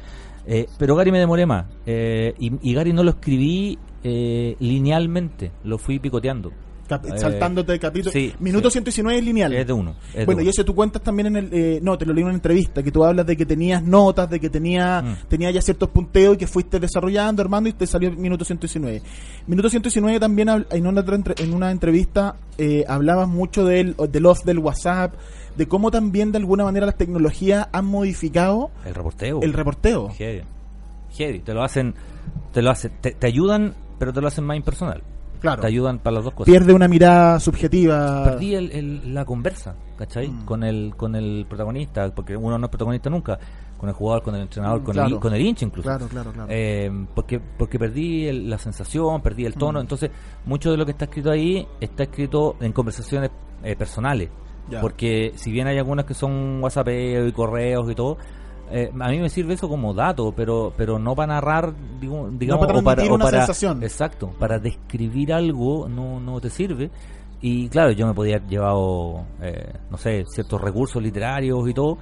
[SPEAKER 2] Eh, pero Gary me demoré más eh, y, y Gary no lo escribí eh, linealmente lo fui picoteando
[SPEAKER 1] Cap-
[SPEAKER 2] Eh,
[SPEAKER 1] saltándote de capítulo.
[SPEAKER 2] sí,
[SPEAKER 1] Minuto
[SPEAKER 2] sí.
[SPEAKER 1] 119 es lineal.
[SPEAKER 2] es de uno es de
[SPEAKER 1] Bueno, y
[SPEAKER 2] uno.
[SPEAKER 1] eso tú cuentas también en el... eh, no, te lo leí en una entrevista, que tú hablas de que tenías notas, de que tenía,
[SPEAKER 2] Mm.
[SPEAKER 1] tenía ya ciertos punteos y que fuiste desarrollando, armando y te salió minuto 119. Minuto 119 también en una, en una entrevista eh, hablabas mucho del, del off del WhatsApp, de cómo también de alguna manera las tecnologías han modificado
[SPEAKER 2] el reporteo
[SPEAKER 1] el reporteo.
[SPEAKER 2] Heavy. Heavy. Te lo hacen, te lo hacen, te, te ayudan, pero te lo hacen más impersonal.
[SPEAKER 1] Claro.
[SPEAKER 2] Te ayudan para las dos cosas.
[SPEAKER 1] Pierde una mirada subjetiva.
[SPEAKER 2] Perdí el, el- la conversa, ¿cachai?
[SPEAKER 1] Mm.
[SPEAKER 2] Con el con el protagonista, porque uno no es protagonista nunca, con el jugador, con el entrenador,
[SPEAKER 1] Mm,
[SPEAKER 2] con,
[SPEAKER 1] claro.
[SPEAKER 2] el, con el hincha incluso.
[SPEAKER 1] Claro, claro, claro.
[SPEAKER 2] Eh, porque porque perdí el- la sensación, perdí el tono.
[SPEAKER 1] Mm.
[SPEAKER 2] Entonces, mucho de lo que está escrito ahí está escrito en conversaciones eh, personales.
[SPEAKER 1] Ya.
[SPEAKER 2] Porque si bien hay algunas que son whatsappeos y correos y todo, eh, a mí me sirve eso como dato, pero pero no para narrar, digo- digamos,
[SPEAKER 1] para
[SPEAKER 2] o para, o
[SPEAKER 1] una
[SPEAKER 2] para-
[SPEAKER 1] sensación.
[SPEAKER 2] exacto, para describir algo no, no te sirve. Y claro, yo me podía haber llevado, eh, no sé, ciertos recursos literarios y todo,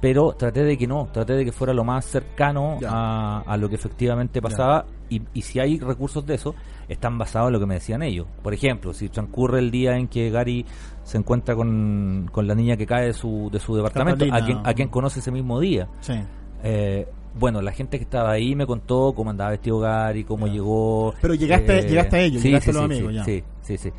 [SPEAKER 2] pero traté de que no, traté de que fuera lo más cercano a, a lo que efectivamente pasaba. Y, y si hay recursos de eso, están basados en lo que me decían ellos. Por ejemplo, si transcurre el día en que Gary se encuentra con, con la niña que cae de su, de su departamento, a quien, a quien conoce ese mismo día.
[SPEAKER 1] Sí.
[SPEAKER 2] Eh, bueno, la gente que estaba ahí me contó cómo andaba vestido Gary, cómo llegó. eh,
[SPEAKER 1] Pero llegaste- llegaste a ellos,
[SPEAKER 2] sí,
[SPEAKER 1] llegaste
[SPEAKER 2] sí,
[SPEAKER 1] a los
[SPEAKER 2] sí,
[SPEAKER 1] amigos, ya.
[SPEAKER 2] Sí, sí, sí.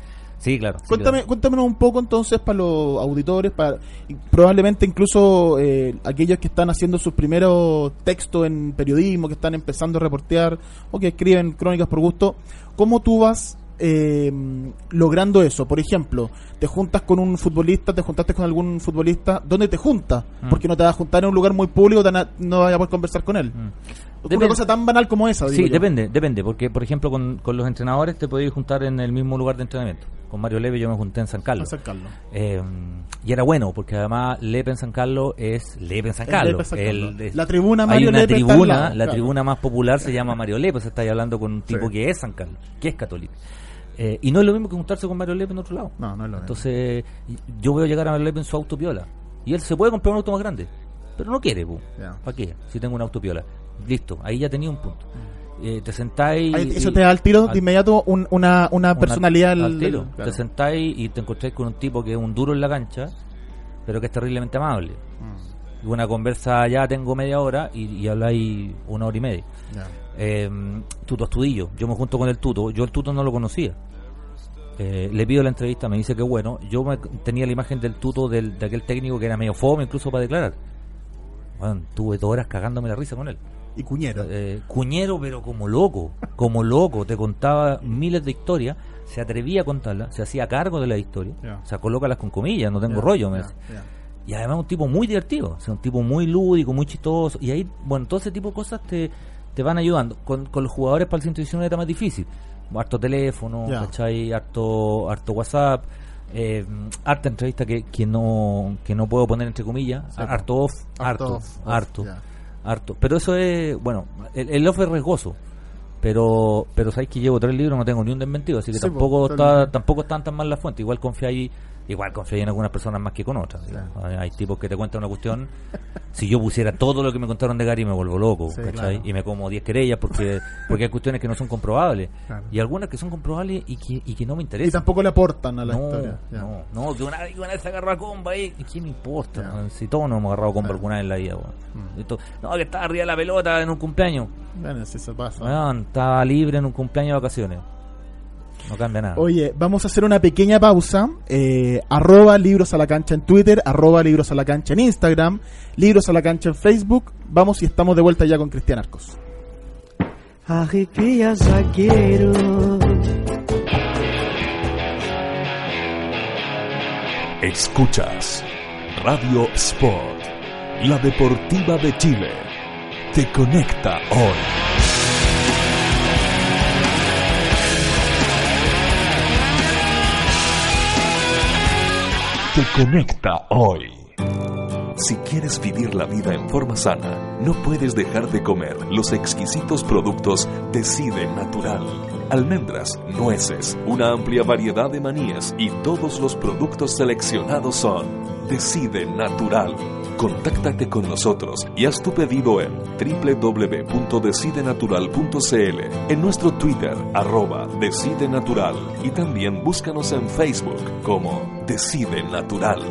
[SPEAKER 2] Sí, claro. sí,
[SPEAKER 1] Cuéntame,
[SPEAKER 2] claro.
[SPEAKER 1] un poco entonces para los auditores, para y probablemente incluso eh, aquellos que están haciendo sus primeros textos en periodismo, que están empezando a reportear o que escriben crónicas por gusto, ¿cómo tú vas eh, logrando eso? Por ejemplo, te juntas con un futbolista, te juntaste con algún futbolista, ¿dónde te juntas?
[SPEAKER 2] Mm.
[SPEAKER 1] Porque no te vas a juntar en un lugar muy público, no vas a poder conversar con él.
[SPEAKER 2] Mm.
[SPEAKER 1] Una
[SPEAKER 2] Depende-
[SPEAKER 1] cosa tan banal como esa.
[SPEAKER 2] Sí,
[SPEAKER 1] yo.
[SPEAKER 2] depende, depende, porque por ejemplo con, con los entrenadores te podías juntar en el mismo lugar de entrenamiento. Con Mario Leve yo me junté en San Carlos.
[SPEAKER 1] Acercarlo.
[SPEAKER 2] Eh, y era bueno, porque además Lepe en San Carlos es Lepe en San Carlos.
[SPEAKER 1] Lepe en San Carlos.
[SPEAKER 2] El- es-
[SPEAKER 1] La tribuna
[SPEAKER 2] hay
[SPEAKER 1] Mario
[SPEAKER 2] una
[SPEAKER 1] Lepe está al
[SPEAKER 2] tribuna,
[SPEAKER 1] lado,
[SPEAKER 2] la
[SPEAKER 1] claro.
[SPEAKER 2] tribuna más popular se llama Mario Lepe, se está hablando con un tipo
[SPEAKER 1] Sí.
[SPEAKER 2] que es San Carlos, que es católico. Eh, y no es lo mismo que juntarse con Mario Lepe en otro lado.
[SPEAKER 1] No, no es lo mismo.
[SPEAKER 2] Entonces, y- yo veo llegar a Mario Lepe en su auto piola. Y él se puede comprar un auto más grande, pero no quiere,
[SPEAKER 1] Ya.
[SPEAKER 2] ¿para qué? Si tengo un auto piola. Listo, ahí ya tenía un punto. Eh, te sentáis.
[SPEAKER 1] Ahí-
[SPEAKER 2] y-
[SPEAKER 1] eso te da al tiro
[SPEAKER 2] al-
[SPEAKER 1] de inmediato un- una, una
[SPEAKER 2] una-
[SPEAKER 1] personalidad
[SPEAKER 2] al
[SPEAKER 1] al-
[SPEAKER 2] tiro.
[SPEAKER 1] claro.
[SPEAKER 2] Te sentáis y te encontráis con un tipo que es un duro en la cancha, pero que es terriblemente amable.
[SPEAKER 1] Mm,
[SPEAKER 2] Y una conversa ya tengo media hora y, y habláis una hora y media. Eh, tuto Astudillo, yo me junto con el Tuto, yo el Tuto no lo conocía. Eh, le pido la entrevista, me dice que bueno, yo me- tenía la imagen del Tuto del, de aquel técnico que era medio fome incluso para declarar. Bueno, tuve dos horas cagándome la risa con él.
[SPEAKER 1] Y Cuñero.
[SPEAKER 2] Eh, cuñero, pero como loco, como loco, te contaba miles de historias, se atrevía a contarlas, se hacía cargo de la historia,
[SPEAKER 1] Ya.
[SPEAKER 2] o sea, colócalas con comillas, no tengo rollo, me
[SPEAKER 1] ya.
[SPEAKER 2] Y además un tipo muy divertido, o sea, un tipo muy lúdico, muy chistoso. Y ahí, bueno, todo ese tipo de cosas te, te van ayudando. Con, con los jugadores para el 119 era más difícil. Harto teléfono. ¿cachai? Harto, harto WhatsApp, eh, harta entrevista que, que, no, que no puedo poner entre comillas. Harto off, harto,
[SPEAKER 1] off, off,
[SPEAKER 2] harto. Harto. Pero eso es, bueno, el, el off es riesgoso. Pero, pero sabéis que llevo tres libros, no tengo ni un desmentido, así que
[SPEAKER 1] Sí,
[SPEAKER 2] tampoco
[SPEAKER 1] pues,
[SPEAKER 2] está, tampoco están tan mal las fuentes. Igual confía ahí, igual confía en algunas personas más que con otras.
[SPEAKER 1] Claro.
[SPEAKER 2] Hay, hay tipos que te cuentan una cuestión. si yo pusiera todo lo que me contaron de Gary me vuelvo loco,
[SPEAKER 1] Sí,
[SPEAKER 2] ¿cachai?
[SPEAKER 1] claro.
[SPEAKER 2] Y me como 10 querellas porque, porque hay cuestiones que no son comprobables.
[SPEAKER 1] Claro.
[SPEAKER 2] Y algunas que son comprobables y que, y que no me
[SPEAKER 1] Y
[SPEAKER 2] interesan.
[SPEAKER 1] tampoco le aportan a la
[SPEAKER 2] no,
[SPEAKER 1] historia.
[SPEAKER 2] no, no, que una, una vez se agarró a comba ahí, ¿qué me importa? Si todos nos hemos agarrado comba alguna vez en la vida.
[SPEAKER 1] Mm.
[SPEAKER 2] No, que estaba arriba de la pelota en un cumpleaños.
[SPEAKER 1] Bueno, si eso pasa.
[SPEAKER 2] Weón, estaba libre en un cumpleaños de vacaciones. No cambia nada.
[SPEAKER 1] Oye, vamos a hacer una pequeña pausa. Eh, arroba libros a la cancha en Twitter, arroba libros a la cancha en Instagram, libros a la cancha en Facebook. Vamos y estamos de vuelta ya con Cristian Arcos.
[SPEAKER 3] Arrepia zagueiro.
[SPEAKER 4] Escuchas Radio Sport, la deportiva de Chile. Te conecta hoy. Te conecta hoy. Si quieres vivir la vida en forma sana, no puedes dejar de comer los exquisitos productos Decide Natural. Almendras, nueces, una amplia variedad de manías y todos los productos seleccionados son Decide Natural. Contáctate con nosotros y haz tu pedido en www.decidenatural.cl, en nuestro Twitter, arroba Decide Natural, y también búscanos en Facebook como Decide Natural.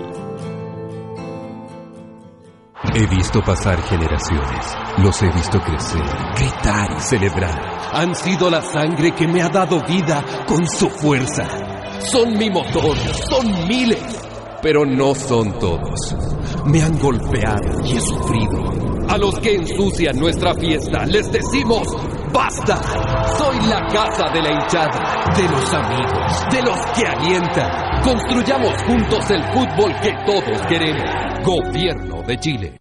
[SPEAKER 5] He visto pasar generaciones, los he visto crecer, gritar y celebrar. Han sido la sangre que me ha dado vida con su fuerza. Son mi motor, son miles, pero no son todos. Me han golpeado y he sufrido. A los que ensucian nuestra fiesta les decimos, ¡basta! Soy la casa de la hinchada, de los amigos, de los que alientan. Construyamos juntos el fútbol que todos queremos. Gobierno de Chile.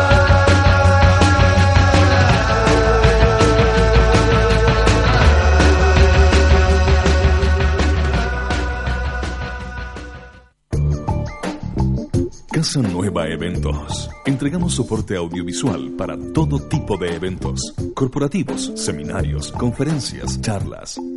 [SPEAKER 4] Casa Nueva Eventos. Entregamos soporte audiovisual para todo tipo de eventos, corporativos, seminarios, conferencias, charlas,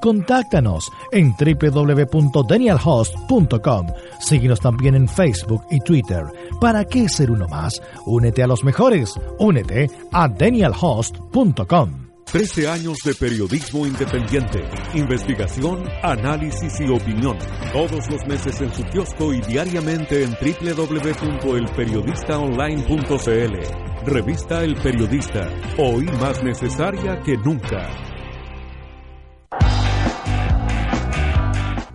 [SPEAKER 6] Contáctanos en www.danielhost.com. Síguenos también en Facebook y Twitter. ¿Para qué ser uno más? Únete a los mejores. Únete a danielhost.com.
[SPEAKER 3] 13 años de periodismo independiente, investigación, análisis y opinión. Todos los meses en su kiosco y diariamente en www.elperiodistaonline.cl. Revista El Periodista, hoy más necesaria que nunca.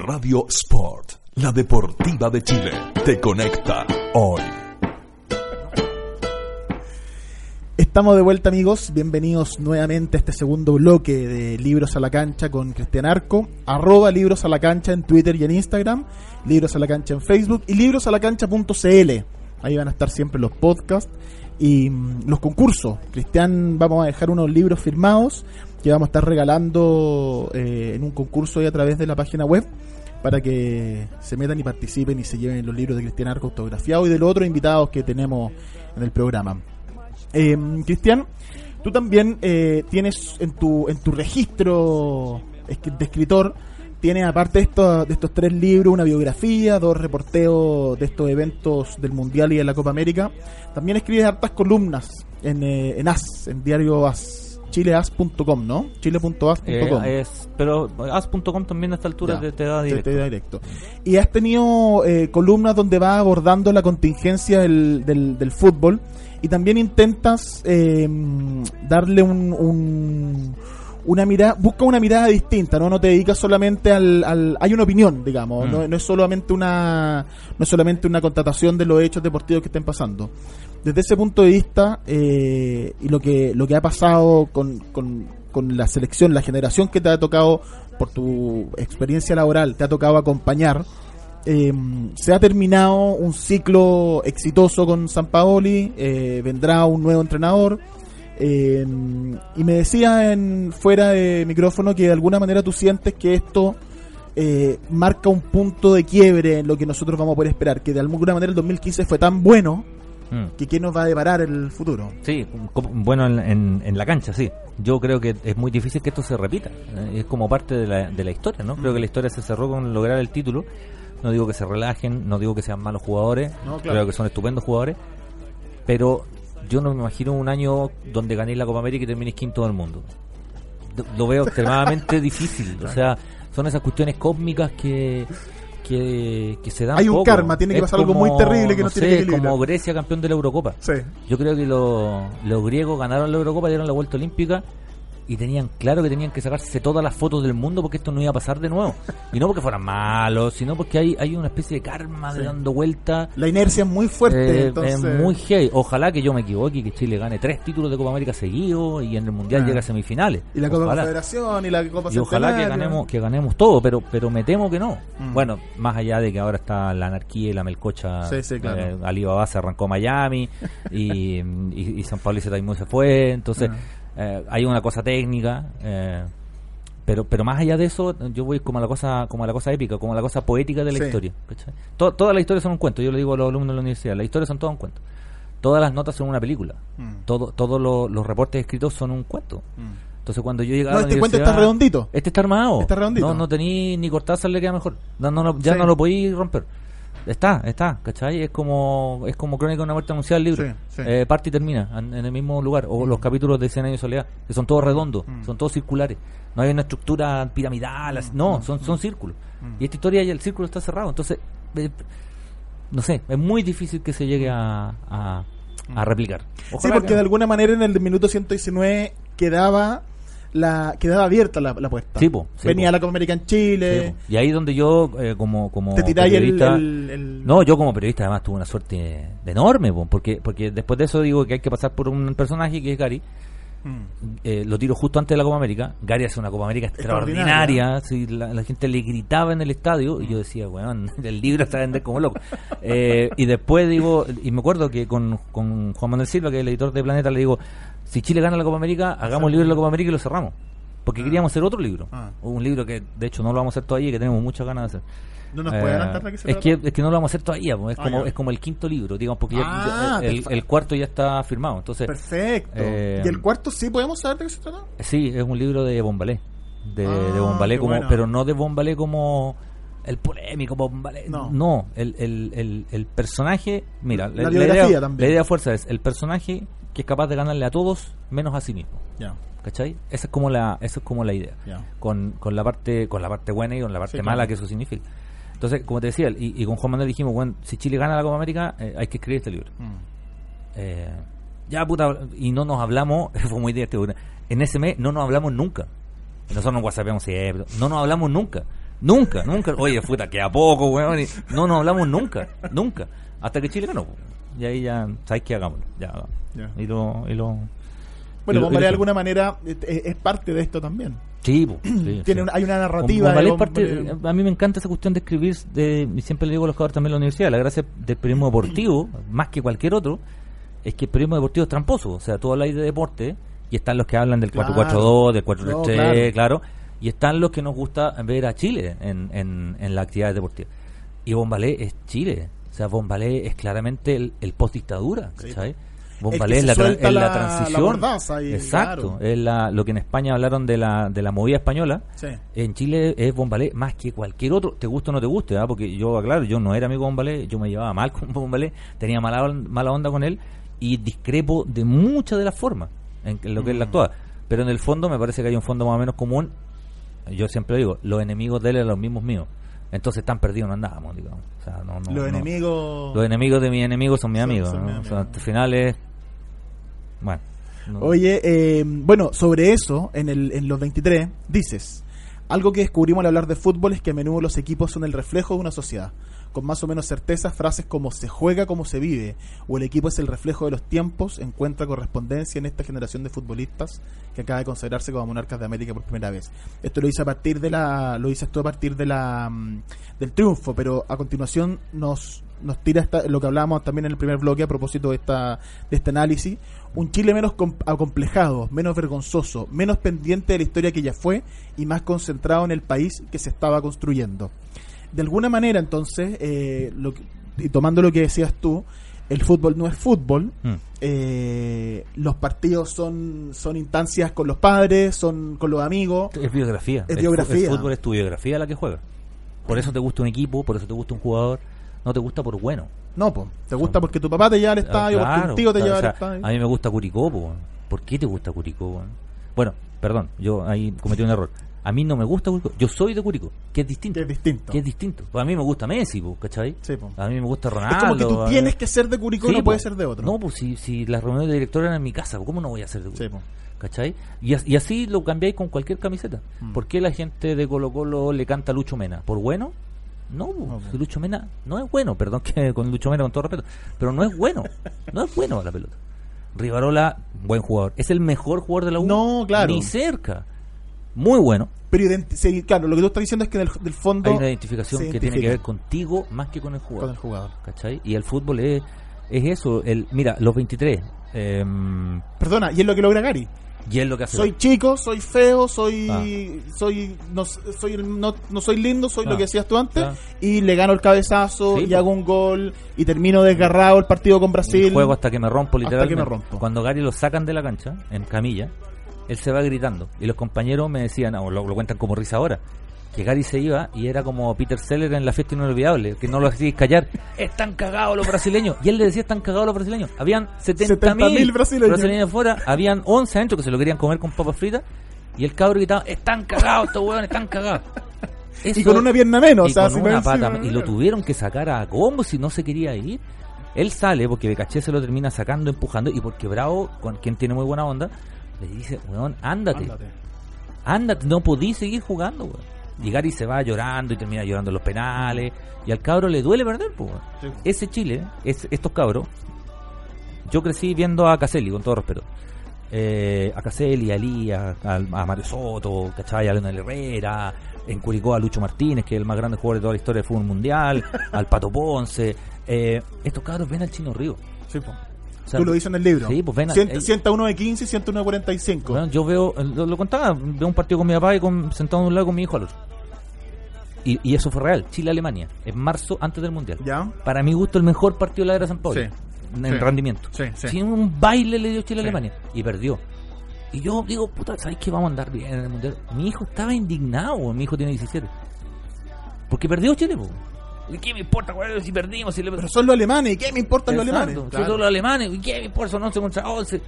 [SPEAKER 4] Radio Sport, la deportiva de Chile, te conecta hoy.
[SPEAKER 1] Estamos de vuelta amigos, bienvenidos nuevamente a este segundo bloque de Libros a la Cancha con Cristian Arco, arroba Libros a la Cancha en Twitter y en Instagram, Libros a la Cancha en Facebook y librosalacancha.cl. Ahí van a estar siempre los podcasts y mm, los concursos. Cristian, vamos a dejar unos libros firmados que vamos a estar regalando eh, en un concurso ahí a través de la página web para que se metan y participen y se lleven los libros de Cristian Arco autografiados y de los otros invitados que tenemos en el programa. Eh, Cristian, tú también eh, tienes en tu, en tu registro de escritor, tienes aparte de estos, de estos tres libros, una biografía, dos reporteos de estos eventos del Mundial y de la Copa América. También escribes hartas columnas en, eh, en AS, en Diario AS chileas.com, ¿no? chile.as.com.
[SPEAKER 2] Eh, es, pero as.com también a esta altura te, da directo.
[SPEAKER 1] Te, da directo. Y has tenido eh, columnas donde vas abordando la contingencia del, del, fútbol y también intentas eh, darle un, una mirada, busca una mirada distinta, ¿no? No te dedicas solamente al, al hay una opinión, digamos, no, mm. no, es solamente una no es solamente una contratación de los hechos deportivos que estén pasando desde ese punto de vista eh, y lo que lo que ha pasado con, con, la selección, la generación que te ha tocado por tu experiencia laboral, te ha tocado acompañar, eh, se ha terminado un ciclo exitoso con San Paoli, eh, vendrá un nuevo entrenador. y me decía en fuera de micrófono que de alguna manera tú sientes que esto marca un punto de quiebre en lo que nosotros vamos a poder esperar, que de alguna manera el 2015 fue tan bueno Mm. que qué nos va a deparar el futuro.
[SPEAKER 2] Sí, bueno, en, en, la cancha, sí. Yo creo que es muy difícil que esto se repita. Eh, es como parte de la, de la historia, ¿no? Creo que la historia se cerró con lograr el título. No digo que se relajen, no digo que sean malos jugadores, creo que son estupendos jugadores, pero yo no me imagino un año donde ganéis la Copa América y terminéis quinto del mundo. Lo veo extremadamente difícil. O sea, son esas cuestiones cósmicas que que, se da
[SPEAKER 1] Hay un karma, tiene que pasar algo muy terrible que no, tiene que
[SPEAKER 2] como Grecia campeón de la Eurocopa. Yo creo que los griegos ganaron la Eurocopa, dieron la vuelta olímpica y tenían claro que tenían que sacarse todas las fotos del mundo porque esto no iba a pasar de nuevo. Y no porque fueran malos, sino porque hay, hay una especie de karma de dando vuelta.
[SPEAKER 1] La inercia es muy fuerte.
[SPEAKER 2] Eh, Es muy heavy. Ojalá que yo me equivoque y que Chile gane tres títulos de Copa América seguidos y en el Mundial ah. llegue a semifinales.
[SPEAKER 1] Y la Copa Federación y la Copa Y
[SPEAKER 2] ojalá que ganemos, que ganemos todo, pero, pero me temo que no. Mm. Bueno, más allá de que ahora está la anarquía y la melcocha. Sí, sí, claro. eh, Alibaba se arrancó a Miami y, y, San Pablo se fue. Entonces. Ah. Eh, hay una cosa técnica, eh, pero pero más allá de eso, yo voy como a la cosa como a la cosa épica, como a la cosa poética de la historia. todas las historias son un cuento, yo le digo a los alumnos de la universidad, las historias son todas un cuento. Todas las notas son una película. Mm. Todo, todos los reportes escritos son un cuento. Mm. Entonces cuando yo llegaba
[SPEAKER 1] no, este cuento está redondito.
[SPEAKER 2] Este está armado.
[SPEAKER 1] Está redondito.
[SPEAKER 2] No, no tení ni Cortázar le queda mejor. No, no, ya no lo podéis romper. Está, está, ¿cachai? Es como es como Crónica de una muerte anunciada el libro. Eh, parte y termina en, el mismo lugar. O los capítulos de Cien años de soledad, que son todos redondos, mm. son todos circulares. No hay una estructura piramidal, mm. no, mm. son, son círculos. Y esta historia ya el círculo está cerrado. Entonces, eh, no sé, es muy difícil que se llegue a, a, replicar.
[SPEAKER 1] sí, porque de alguna manera en el minuto 119 quedaba la quedaba abierta la, la puerta. Venía la Copa América en Chile.
[SPEAKER 2] y ahí donde yo, eh, como, como
[SPEAKER 1] periodista.
[SPEAKER 2] No, yo como periodista además tuve una suerte enorme, porque porque después de eso digo que hay que pasar por un personaje que es Gary. eh, lo tiro justo antes de la Copa América. Gary hace una Copa América extraordinaria. sí, la, la gente le gritaba en el estadio y yo decía, weón, el libro está a vender como loco. Eh, y después digo, y me acuerdo que con, con Juan Manuel Silva, que es el editor de Planeta, le digo, si Chile gana la Copa América, hagamos el libro de la Copa América y lo cerramos. Porque queríamos hacer otro libro.
[SPEAKER 1] Ah.
[SPEAKER 2] Un libro que de hecho no lo vamos a hacer todavía y que tenemos muchas ganas de hacer.
[SPEAKER 1] ¿No nos puede
[SPEAKER 2] Eh,
[SPEAKER 1] adelantar de qué se
[SPEAKER 2] es
[SPEAKER 1] trata?
[SPEAKER 2] que, es que no lo vamos a hacer todavía, es,
[SPEAKER 1] Ah,
[SPEAKER 2] como,
[SPEAKER 1] ya.
[SPEAKER 2] es como el quinto libro, digamos, porque ya-
[SPEAKER 1] Ah,
[SPEAKER 2] el, cuarto ya está firmado. Entonces,
[SPEAKER 1] Perfecto.
[SPEAKER 2] Eh,
[SPEAKER 1] ¿Y el cuarto sí podemos saber de qué se trata?
[SPEAKER 2] Sí, es un libro de Bombalé. De,
[SPEAKER 1] Ah,
[SPEAKER 2] de Bombalé, como,
[SPEAKER 1] bueno.
[SPEAKER 2] pero no de Bombalé como el polémico Bombalé.
[SPEAKER 1] No.
[SPEAKER 2] No, el, el, el, el personaje. Mira,
[SPEAKER 1] La biografía
[SPEAKER 2] idea,
[SPEAKER 1] también.
[SPEAKER 2] la idea fuerza es el personaje que es capaz de ganarle a todos menos a sí mismo.
[SPEAKER 1] Ya,
[SPEAKER 2] ¿Cachai? Esa es como la, esa es como la idea.
[SPEAKER 1] ya.
[SPEAKER 2] Con, con la parte, con la parte buena y con la parte
[SPEAKER 1] Sí,
[SPEAKER 2] mala
[SPEAKER 1] claro.
[SPEAKER 2] que eso significa. Entonces, como te decía, y, y con Juan Manuel dijimos, bueno, si Chile gana la Copa América, eh, hay que escribir este libro.
[SPEAKER 1] Mm.
[SPEAKER 2] Eh, ya puta, y no nos hablamos, fue muy divertido. En ese mes no nos hablamos nunca. Nosotros nos whatsappamos siempre, no nos hablamos nunca. Nunca, nunca. Oye, puta, que a poco, weón. No nos hablamos nunca, nunca. Hasta que Chile ganó. Y ahí ya, ¿sabes qué? Hagámoslo. Ya, hagámoslo. Y lo, y lo,
[SPEAKER 1] Bueno, Bombalé de alguna manera es, es parte de esto también.
[SPEAKER 2] Sí, po, sí,
[SPEAKER 1] Tiene
[SPEAKER 2] sí.
[SPEAKER 1] hay una narrativa.
[SPEAKER 2] Bombalé parte- a mí me encanta esa cuestión de escribir, de, y siempre le digo a los jugadores también en la universidad, la gracia del periodismo deportivo, más que cualquier otro, es que el periodismo deportivo es tramposo. O sea, tú hablas de deporte y están los que hablan del
[SPEAKER 1] Claro.
[SPEAKER 2] 4-4-2, del 4-3-3,
[SPEAKER 1] No, claro.
[SPEAKER 2] claro. y están los que nos gusta ver a Chile en, en, en las actividades deportivas. Y Bombalé es Chile. O sea, Bombalé es claramente el, el post-dictadura,
[SPEAKER 1] Sí.
[SPEAKER 2] Bombalé
[SPEAKER 1] que
[SPEAKER 2] es, la, es transición.
[SPEAKER 1] la mordaza y,
[SPEAKER 2] Exacto.
[SPEAKER 1] claro.
[SPEAKER 2] Es la, lo que en España hablaron de la, de la movida española.
[SPEAKER 1] Sí.
[SPEAKER 2] En Chile es Bombalé más que cualquier otro, te guste o no te guste, ¿ah? porque yo, claro, yo no era amigo de Bombalé, yo me llevaba mal con Bombalé, tenía mala, mala onda con él y discrepo de muchas de las formas en lo que la
[SPEAKER 1] Mm.
[SPEAKER 2] actual. Pero en el fondo me parece que hay un fondo más o menos común. Yo siempre digo, los enemigos de él eran los mismos míos. Entonces tan perdidos no andábamos, digamos. O sea, no, no,
[SPEAKER 1] Los
[SPEAKER 2] no.
[SPEAKER 1] enemigos.
[SPEAKER 2] Los enemigos de mis enemigos son mis
[SPEAKER 1] Son-
[SPEAKER 2] amigos.
[SPEAKER 1] son
[SPEAKER 2] al final es... Bueno. no-
[SPEAKER 1] Oye, eh, bueno, sobre eso, en, el, en los 23, dices, algo que descubrimos al hablar de fútbol es que a menudo los equipos son el reflejo de una sociedad. Con más o menos certeza, frases como se juega como se vive o el equipo es el reflejo de los tiempos encuentra correspondencia en esta generación de futbolistas que acaba de consagrarse como monarcas de América por primera vez. Esto lo hice a partir de la, lo dices tú a partir de la mm, del triunfo, pero a continuación nos nos tira esta- lo que hablábamos también en el primer bloque a propósito de esta de este análisis, un Chile menos com- acomplejado, menos vergonzoso, menos pendiente de la historia que ya fue y más concentrado en el país que se estaba construyendo. De alguna manera, entonces, eh, lo que- y tomando lo que decías tú, el fútbol no es fútbol,
[SPEAKER 2] Mm.
[SPEAKER 1] eh, los partidos son, son instancias con los padres, son con los amigos.
[SPEAKER 2] Es biografía.
[SPEAKER 1] Es biografía.
[SPEAKER 2] El fútbol es tu biografía la que juega. Por eso te gusta un equipo, por eso te gusta un jugador. No te gusta por bueno.
[SPEAKER 1] No, po, te gusta porque tu papá te lleva al estadio,
[SPEAKER 2] Ah,
[SPEAKER 1] porque
[SPEAKER 2] claro,
[SPEAKER 1] un tío te
[SPEAKER 2] claro,
[SPEAKER 1] lleva
[SPEAKER 2] o
[SPEAKER 1] al estadio.
[SPEAKER 2] A mí me gusta Curicó, po. ¿por qué te gusta Curicó? weón? Bueno, perdón, yo ahí cometí un error. A mí no me gusta Curicó. Yo soy de Curicó, que es distinto.
[SPEAKER 1] Que es distinto.
[SPEAKER 2] Que es distinto. Pues a mí me gusta Messi, po, ¿cachai?
[SPEAKER 1] Sí, po.
[SPEAKER 2] A mí me gusta Ronaldo.
[SPEAKER 1] es como que tú tienes que ser de Curicó,
[SPEAKER 2] Sí,
[SPEAKER 1] no
[SPEAKER 2] po.
[SPEAKER 1] puedes ser de otro.
[SPEAKER 2] No, pues si, si las reuniones de director eran en mi casa, ¿cómo no voy a ser de Curicó?
[SPEAKER 1] Sí.
[SPEAKER 2] ¿Cachai? Y, as- y así lo cambiáis con cualquier camiseta.
[SPEAKER 1] Mm.
[SPEAKER 2] ¿Por qué la gente de Colo Colo le canta a Lucho Mena? ¿Por bueno? No, si Lucho Mena no es bueno, perdón que con Lucho Mena con todo respeto, pero no es bueno, no es bueno a la pelota. Rivarola, buen jugador. ¿Es el mejor jugador de la U?
[SPEAKER 1] No, claro.
[SPEAKER 2] Ni cerca. Muy bueno.
[SPEAKER 1] Pero claro, lo que tú estás diciendo es que del, del fondo
[SPEAKER 2] Hay una identificación que tiene que ver contigo más que con el
[SPEAKER 1] con
[SPEAKER 2] jugador.
[SPEAKER 1] el jugador.
[SPEAKER 2] ¿Cachai? Y el fútbol es, es eso. El, mira, los 23. em,
[SPEAKER 1] Perdona, y es lo que logra Gary.
[SPEAKER 2] y es lo que hace.
[SPEAKER 1] Soy chico, soy feo, soy
[SPEAKER 2] Ah.
[SPEAKER 1] soy no soy no, no soy lindo, soy
[SPEAKER 2] Ah.
[SPEAKER 1] lo que decías tú antes
[SPEAKER 2] Ah.
[SPEAKER 1] y le gano el cabezazo
[SPEAKER 2] Sí,
[SPEAKER 1] y hago un gol y termino desgarrado el partido con Brasil.
[SPEAKER 2] Y juego hasta que me rompo
[SPEAKER 1] Hasta
[SPEAKER 2] literalmente.
[SPEAKER 1] que me rompo.
[SPEAKER 2] Cuando Gary lo sacan de la cancha, en camilla, él se va gritando. Y los compañeros me decían, o lo, lo cuentan como risa ahora, que Gary se iba y era como Peter Seller en la fiesta inolvidable, que no lo hacíais callar. Están cagados los brasileños. Y él le decía, están cagados los brasileños. Habían 70
[SPEAKER 1] 70.000
[SPEAKER 2] mil
[SPEAKER 1] brasileños.
[SPEAKER 2] brasileños afuera, habían 11 adentro que se lo querían comer con papas fritas. Y el cabro gritaba, están cagados estos huevones, están cagados.
[SPEAKER 1] y con una pierna menos,
[SPEAKER 2] y
[SPEAKER 1] o sea,
[SPEAKER 2] con una pata y lo tuvieron que sacar a combo si no se quería ir. Él sale porque Becaché se lo termina sacando, empujando y porque Bravo, con quien tiene muy buena onda, le dice, weón, ándate,
[SPEAKER 1] Ándate.
[SPEAKER 2] ándate, no podí seguir jugando, weón. Y Gary se va llorando y termina llorando en los penales. Y al cabro le duele perder, pues.
[SPEAKER 1] Sí.
[SPEAKER 2] Ese Chile, es, estos cabros, yo crecí viendo a Caselli, con todo respeto. eh, a Caselli, a Elías, a, a Mario Soto, ¿cachai? A Leonel Herrera, en Curicó a Lucho Martínez, que es el más grande jugador de toda la historia del fútbol mundial, al Pato Ponce. Eh, estos cabros ven al Chino Río.
[SPEAKER 1] Sí, po.
[SPEAKER 2] O sea,
[SPEAKER 1] Tú lo dices en el libro.
[SPEAKER 2] Sí, pues ven a-
[SPEAKER 1] Cien-
[SPEAKER 2] eh,
[SPEAKER 1] 101 de 15 y 101 de 45.
[SPEAKER 2] Bueno, yo veo, lo, lo contaba, veo un partido con mi papá y con, sentado de un lado con mi hijo al otro. Y, y eso fue real, Chile-Alemania, en marzo antes del Mundial.
[SPEAKER 1] ¿Ya?
[SPEAKER 2] Para mi gusto, el mejor partido de la era San Pablo.
[SPEAKER 1] Sí.
[SPEAKER 2] En
[SPEAKER 1] Sí.
[SPEAKER 2] rendimiento.
[SPEAKER 1] Sí, sí.
[SPEAKER 2] Sin un baile le dio Chile a Alemania. Y perdió. Y yo digo, puta, ¿sabes qué? Vamos a andar bien en el Mundial. Mi hijo estaba indignado, mi hijo tiene 17. Porque perdió Chile, po. ¿Y ¿Qué me importa, si perdimos? Si le...
[SPEAKER 1] Pero son los alemanes, ¿y qué me importan los alemanes?
[SPEAKER 2] Son todos los alemanes. ¿Y qué me importa? Son 11 contra 11.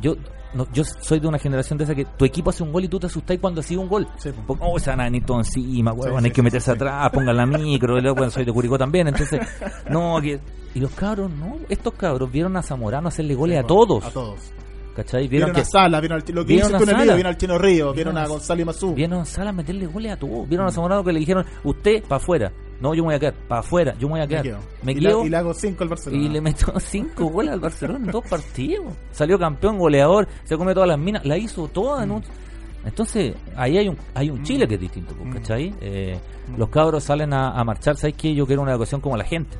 [SPEAKER 2] Yo, no, yo soy de una generación de esa que tu equipo hace un gol y tú te asustás cuando sigue un gol.
[SPEAKER 1] Sí, po.
[SPEAKER 2] Porque, oh, se van a encima, weón,
[SPEAKER 1] Sí,
[SPEAKER 2] hay
[SPEAKER 1] sí,
[SPEAKER 2] que
[SPEAKER 1] sí,
[SPEAKER 2] meterse atrás, pongan la micro, y luego, bueno, soy de Curicó también, entonces, no, que... Y los cabros, no, estos cabros vieron a Zamorano hacerle goles a todos,
[SPEAKER 1] A todos.
[SPEAKER 2] ¿cachai?
[SPEAKER 1] Vieron,
[SPEAKER 2] Vieron, que
[SPEAKER 1] a Sala, vieron al, lo que
[SPEAKER 2] vieron a Sala.
[SPEAKER 1] vieron al Chino Río, vieron
[SPEAKER 2] Vieron
[SPEAKER 1] a Gonzalo Mazú.
[SPEAKER 2] vieron a Sala meterle goles a todos, vieron a Zamorano que le dijeron, usted, para afuera, no, yo me voy a quedar, para afuera, yo me voy a quedar, me
[SPEAKER 1] y,
[SPEAKER 2] quedo,
[SPEAKER 1] la- y le hago 5 al Barcelona.
[SPEAKER 2] y le metió cinco goles al Barcelona en dos partidos. Salió campeón, goleador, se comió todas las minas, la hizo toda en un... Entonces, ahí hay un, hay un Chile que es distinto, pues, ¿cachai? Eh, Los cabros salen a, a marchar, ¿sabes qué? Yo quiero una educación como la gente.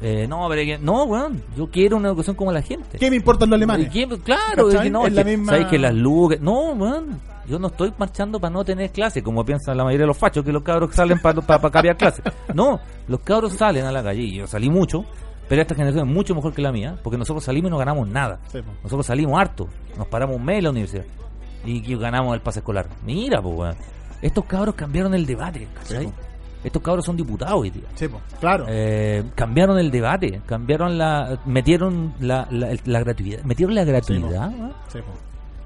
[SPEAKER 2] Eh, no, pero que- no, weón, yo quiero una educación como la gente.
[SPEAKER 1] ¿Qué me importan los alemanes?
[SPEAKER 2] Claro, es que no,
[SPEAKER 1] Es
[SPEAKER 2] es
[SPEAKER 1] la
[SPEAKER 2] que,
[SPEAKER 1] misma-
[SPEAKER 2] ¿sabes que las luces... No, weón, yo no estoy marchando para no tener clase, como piensan la mayoría de los fachos, que los cabros salen para para cambiar clase. No, los cabros salen a la calle, y yo salí mucho, pero esta generación es mucho mejor que la mía, porque nosotros salimos y no ganamos nada.
[SPEAKER 1] Sí.
[SPEAKER 2] Nosotros salimos harto, nos paramos un mes en la universidad y ganamos el pase escolar. Mira, pues, weón. Estos cabros cambiaron el debate, ¿cachai?
[SPEAKER 1] Sí,
[SPEAKER 2] Estos cabros son diputados hoy día.
[SPEAKER 1] Sí, po. claro.
[SPEAKER 2] Eh, cambiaron el debate, cambiaron la, metieron la, la, la gratuidad, metieron la gratuidad.
[SPEAKER 1] Sí.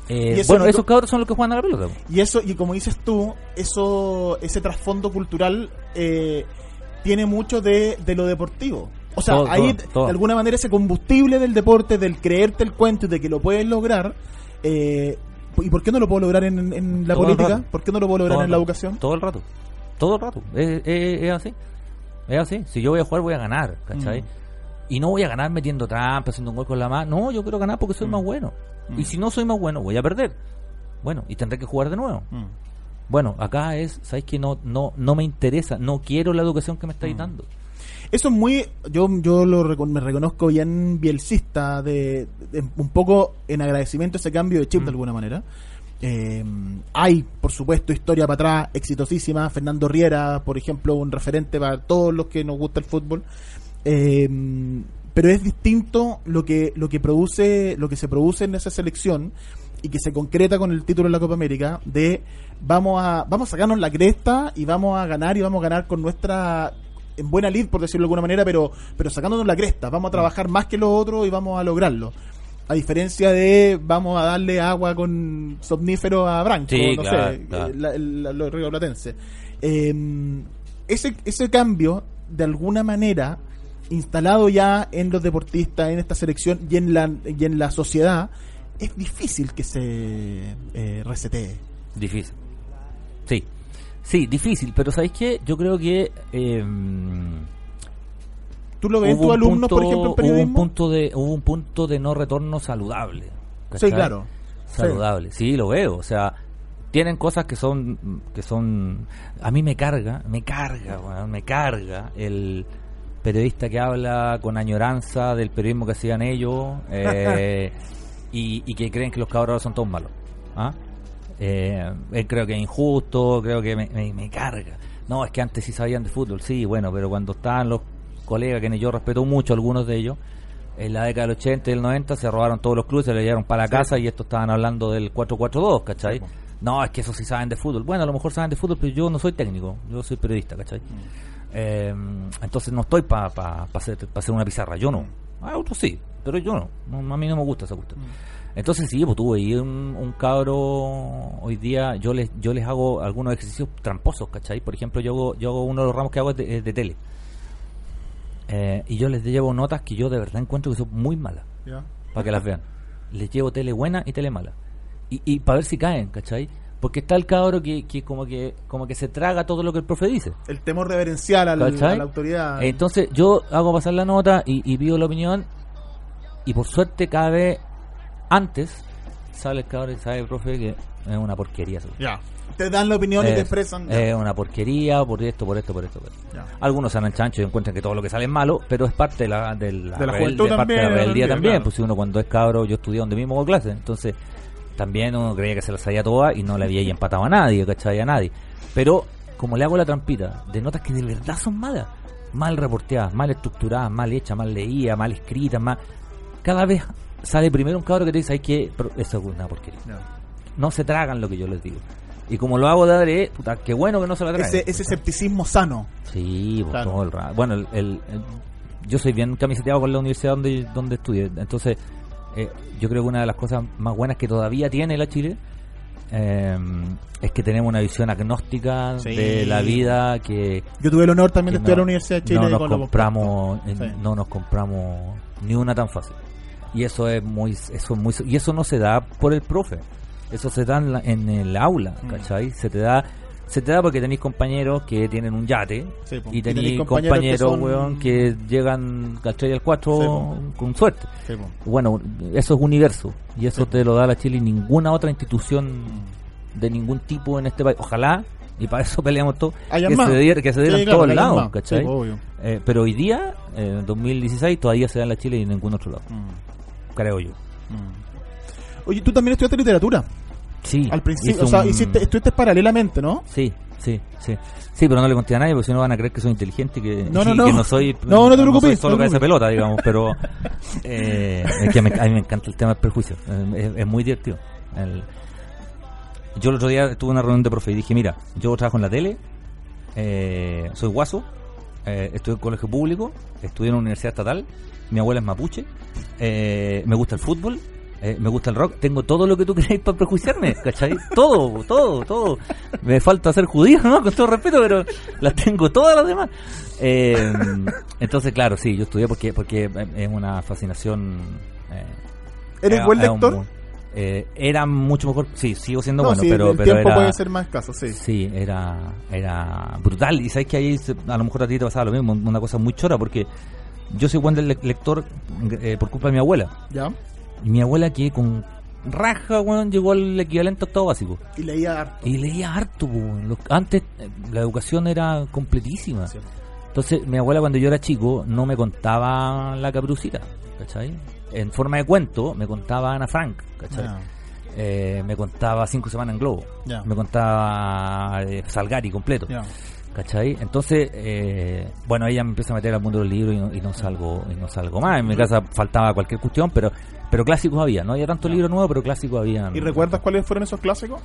[SPEAKER 2] Eh,
[SPEAKER 1] Y eso
[SPEAKER 2] bueno, esos cabros son los que juegan a la pelota.
[SPEAKER 1] Y eso, y como dices tú, eso, ese trasfondo cultural eh, tiene mucho de, de lo deportivo. O sea,
[SPEAKER 2] Todo,
[SPEAKER 1] ahí
[SPEAKER 2] todo, todo.
[SPEAKER 1] de alguna manera ese combustible del deporte, del creerte el cuento y de que lo puedes lograr. Eh, ¿Y por qué no lo puedo lograr en, en la política? ¿Por qué no lo puedo lograr en la educación?
[SPEAKER 2] Todo el rato. Todo el rato. Es, es- es así. Es así. Si yo voy a jugar, voy a ganar, ¿cachai?
[SPEAKER 1] Mm.
[SPEAKER 2] Y no voy a ganar metiendo trampas, haciendo un gol con la mano. No, yo quiero ganar porque soy
[SPEAKER 1] Mm.
[SPEAKER 2] más bueno. Y si no soy más bueno, voy a perder. Bueno, y tendré que jugar de nuevo.
[SPEAKER 1] Mm.
[SPEAKER 2] Bueno, acá es, ¿sabes que No, no, no me interesa. No quiero la educación que me
[SPEAKER 1] Mm.
[SPEAKER 2] estáis dando.
[SPEAKER 1] Eso es muy, yo, yo lo me reconozco bien bielcista, de, de- un poco en agradecimiento a ese cambio de chip de alguna manera. Eh, hay, por supuesto, historia para atrás, exitosísima. Fernando Riera, por ejemplo, un referente para todos los que nos gusta el fútbol. Eh, pero es distinto lo que, lo que produce, lo que se produce en esa selección y que se concreta con el título de la Copa América de vamos a, vamos a sacarnos la cresta y vamos a ganar y vamos a ganar con nuestra en buena lid, por decirlo de alguna manera, pero, pero sacándonos la cresta. Vamos a trabajar más que los otros y vamos a lograrlo. A diferencia de vamos a darle agua con somnífero a Branco,
[SPEAKER 2] Sí,
[SPEAKER 1] no
[SPEAKER 2] claro,
[SPEAKER 1] sé,
[SPEAKER 2] claro.
[SPEAKER 1] la- la- los ríos platenses. Eh, ese, ese cambio, de alguna manera, instalado ya en los deportistas, en esta selección y en la, y en la sociedad, es difícil que se eh, resetee.
[SPEAKER 2] Difícil. Sí. Sí, difícil. Pero ¿sabéis qué? Yo creo que... eh,
[SPEAKER 1] ¿Tú lo ves en tus alumnos, por
[SPEAKER 2] punto-
[SPEAKER 1] ejemplo, en
[SPEAKER 2] Hubo un,
[SPEAKER 1] periodismo?
[SPEAKER 2] punto de, hubo un punto de no retorno saludable.
[SPEAKER 1] Sí, claro.
[SPEAKER 2] Saludable. Sí. lo veo. O sea, tienen cosas que son... que son A mí me carga, me carga, weón, me carga el periodista que habla con añoranza del periodismo que hacían ellos eh, y, y que creen que los cabros son todos malos. ¿Ah? Eh, eh, creo que es injusto, creo que me, me- me carga. No, es que antes sí sabían de fútbol, sí, bueno, pero cuando estaban los colegas, que yo respeto mucho, algunos de ellos, en la década del 80 y del 90 se robaron todos los clubes, se le llevaron para la casa y estos estaban hablando del 4-4-2, ¿cachai? No, es que eso sí saben de fútbol. Bueno, a lo mejor saben de fútbol, pero yo no soy técnico, yo soy periodista, ¿cachai? Eh, entonces no estoy para pa, pa hacer, pa hacer una pizarra, yo no. A otros sí, pero yo no. No, A mí no me gusta esa cuestión. Entonces sí, pues tuve un, un cabro hoy día, yo les yo les hago algunos ejercicios tramposos, ¿cachai? Por ejemplo, yo hago, yo hago uno de los ramos que hago es de, es de tele. Eh, y yo les llevo notas que yo de verdad encuentro que son muy malas,
[SPEAKER 1] Ya.
[SPEAKER 2] para que las vean. Les llevo tele buena y tele mala. Y, y para ver si caen, ¿cachai? Porque está el cabro que, que como que como que se traga todo lo que el profe dice.
[SPEAKER 1] El temor reverencial al- a la autoridad.
[SPEAKER 2] Entonces yo hago pasar la nota y, y pido la opinión y por suerte cada vez Antes sale el cabrón y sabe, profe, que es una porquería.
[SPEAKER 1] Ya. Te dan la opinión y te
[SPEAKER 2] Es-
[SPEAKER 1] expresan.
[SPEAKER 2] Es una porquería por esto, por esto, por esto. por esto. Algunos se han chancho y encuentran que todo lo que sale es malo, pero es parte de la, de la,
[SPEAKER 1] De la
[SPEAKER 2] rebel-
[SPEAKER 1] juventud
[SPEAKER 2] de parte de la
[SPEAKER 1] también,
[SPEAKER 2] rebeldía
[SPEAKER 1] también,
[SPEAKER 2] también.
[SPEAKER 1] claro.
[SPEAKER 2] Pues si uno cuando es cabro, yo estudié donde mismo con clase, entonces también uno creía que se las sabía todas y no le había empatado a nadie, ¿cachai? A nadie. Pero como le hago la trampita de notas que de verdad son malas, mal reporteadas, mal estructuradas, mal hechas, mal leídas, mal escritas, mal... Cada vez sale primero un cabro que te dice, hay que... Eso es una porquería. No se tragan lo que yo les digo. Y como lo hago de adrede, puta, qué bueno que no se la tragan.
[SPEAKER 1] Ese, ese escepticismo sano.
[SPEAKER 2] Sí, pues,
[SPEAKER 1] Claro.
[SPEAKER 2] todo el rato. Bueno, el, el- el- yo soy bien camiseteado con la universidad donde, donde estudié. Entonces, eh, yo creo que una de las cosas más buenas que todavía tiene la Chile eh, es que tenemos una visión agnóstica
[SPEAKER 1] Sí.
[SPEAKER 2] de la vida que,
[SPEAKER 1] Yo tuve el honor también de estudiar en
[SPEAKER 2] no-
[SPEAKER 1] la Universidad de Chile
[SPEAKER 2] no nos compramos eh,
[SPEAKER 1] Sí.
[SPEAKER 2] no nos compramos ni una tan fácil y eso es muy eso es muy y eso no se da por el profe eso se da en, la- en el aula
[SPEAKER 1] Mm.
[SPEAKER 2] ¿cachai? se te da se te da porque tenéis compañeros que tienen un yate
[SPEAKER 1] Sí,
[SPEAKER 2] y
[SPEAKER 1] Y
[SPEAKER 2] tenéis compañeros,
[SPEAKER 1] compañeros que son-
[SPEAKER 2] weón, que llegan al 4
[SPEAKER 1] Sí, po.
[SPEAKER 2] con suerte
[SPEAKER 1] Sí,
[SPEAKER 2] bueno eso es universo y eso te lo da la Chile y ninguna otra institución de ningún tipo en este país ojalá y para eso peleamos todos que se diera, que se diera
[SPEAKER 1] Sí,
[SPEAKER 2] en
[SPEAKER 1] claro,
[SPEAKER 2] todos lados. ¿cachai? Eh, pero hoy día, eh, en 2016, todavía se da en la Chile y en ningún otro lado,
[SPEAKER 1] Mm,
[SPEAKER 2] creo yo.
[SPEAKER 1] mm. Oye, tú también estudiaste literatura.
[SPEAKER 2] Sí.
[SPEAKER 1] Al principio, o sea,
[SPEAKER 2] un-
[SPEAKER 1] hiciste, estuviste paralelamente, ¿no?
[SPEAKER 2] Sí, sí, sí. Sí, pero no le conté a nadie porque si no van a creer que soy inteligente y que
[SPEAKER 1] No, no,
[SPEAKER 2] y
[SPEAKER 1] no.
[SPEAKER 2] que no soy.
[SPEAKER 1] No, no te
[SPEAKER 2] soy
[SPEAKER 1] preocupes,
[SPEAKER 2] solo
[SPEAKER 1] no
[SPEAKER 2] cabeza pelota, digamos, pero. eh, es que me- a mí me encanta el tema del prejuicio. eh, Es, es muy divertido. El- yo el otro día tuve una reunión de profe y dije: Mira, yo trabajo en la tele, eh, soy guaso, eh, estudio en colegio público, estudié en una universidad estatal, mi abuela es mapuche, eh, me gusta el fútbol, eh, me gusta el rock, tengo todo lo que tú queréis para prejuiciarme, ¿cachai? Todo, todo, todo. Me falta ser judío, ¿no? Con todo respeto, pero las tengo todas las demás. Eh, entonces, claro, sí, yo estudié porque porque es una fascinación. eh,
[SPEAKER 1] ¿Eres buen
[SPEAKER 2] un
[SPEAKER 1] lector?
[SPEAKER 2] Eh, era mucho mejor, sí, sigo siendo
[SPEAKER 1] No,
[SPEAKER 2] bueno,
[SPEAKER 1] sí,
[SPEAKER 2] pero,
[SPEAKER 1] el
[SPEAKER 2] pero
[SPEAKER 1] tiempo
[SPEAKER 2] era,
[SPEAKER 1] puede ser más escaso, sí.
[SPEAKER 2] Sí, era, era brutal. Y sabes que ahí se- a lo mejor a ti te pasaba lo mismo, una cosa muy chora, porque yo soy buen le- lector eh, por culpa de mi abuela.
[SPEAKER 1] ¿Ya?
[SPEAKER 2] Y mi abuela que con raja, weón, llegó al equivalente a octavo básico.
[SPEAKER 1] Y leía harto.
[SPEAKER 2] Y leía harto. Los- Antes eh, la educación era completísima.
[SPEAKER 1] Sí.
[SPEAKER 2] Entonces, mi abuela cuando yo era chico no me contaba la caprucita, ¿cachai? En forma de cuento me contaba Ana Frank, ¿cachai? Eh, me contaba Cinco Semanas en Globo. Me contaba eh, Salgari completo.
[SPEAKER 1] Ya.
[SPEAKER 2] ¿Cachai? Entonces, eh, bueno, ella me empieza a meter al mundo de los libros y no, y no salgo y no salgo más. En mi casa faltaba cualquier cuestión, pero pero clásicos había. No había tanto libro nuevo, pero clásicos había.
[SPEAKER 1] ¿Y recuerdas cuáles fueron esos clásicos?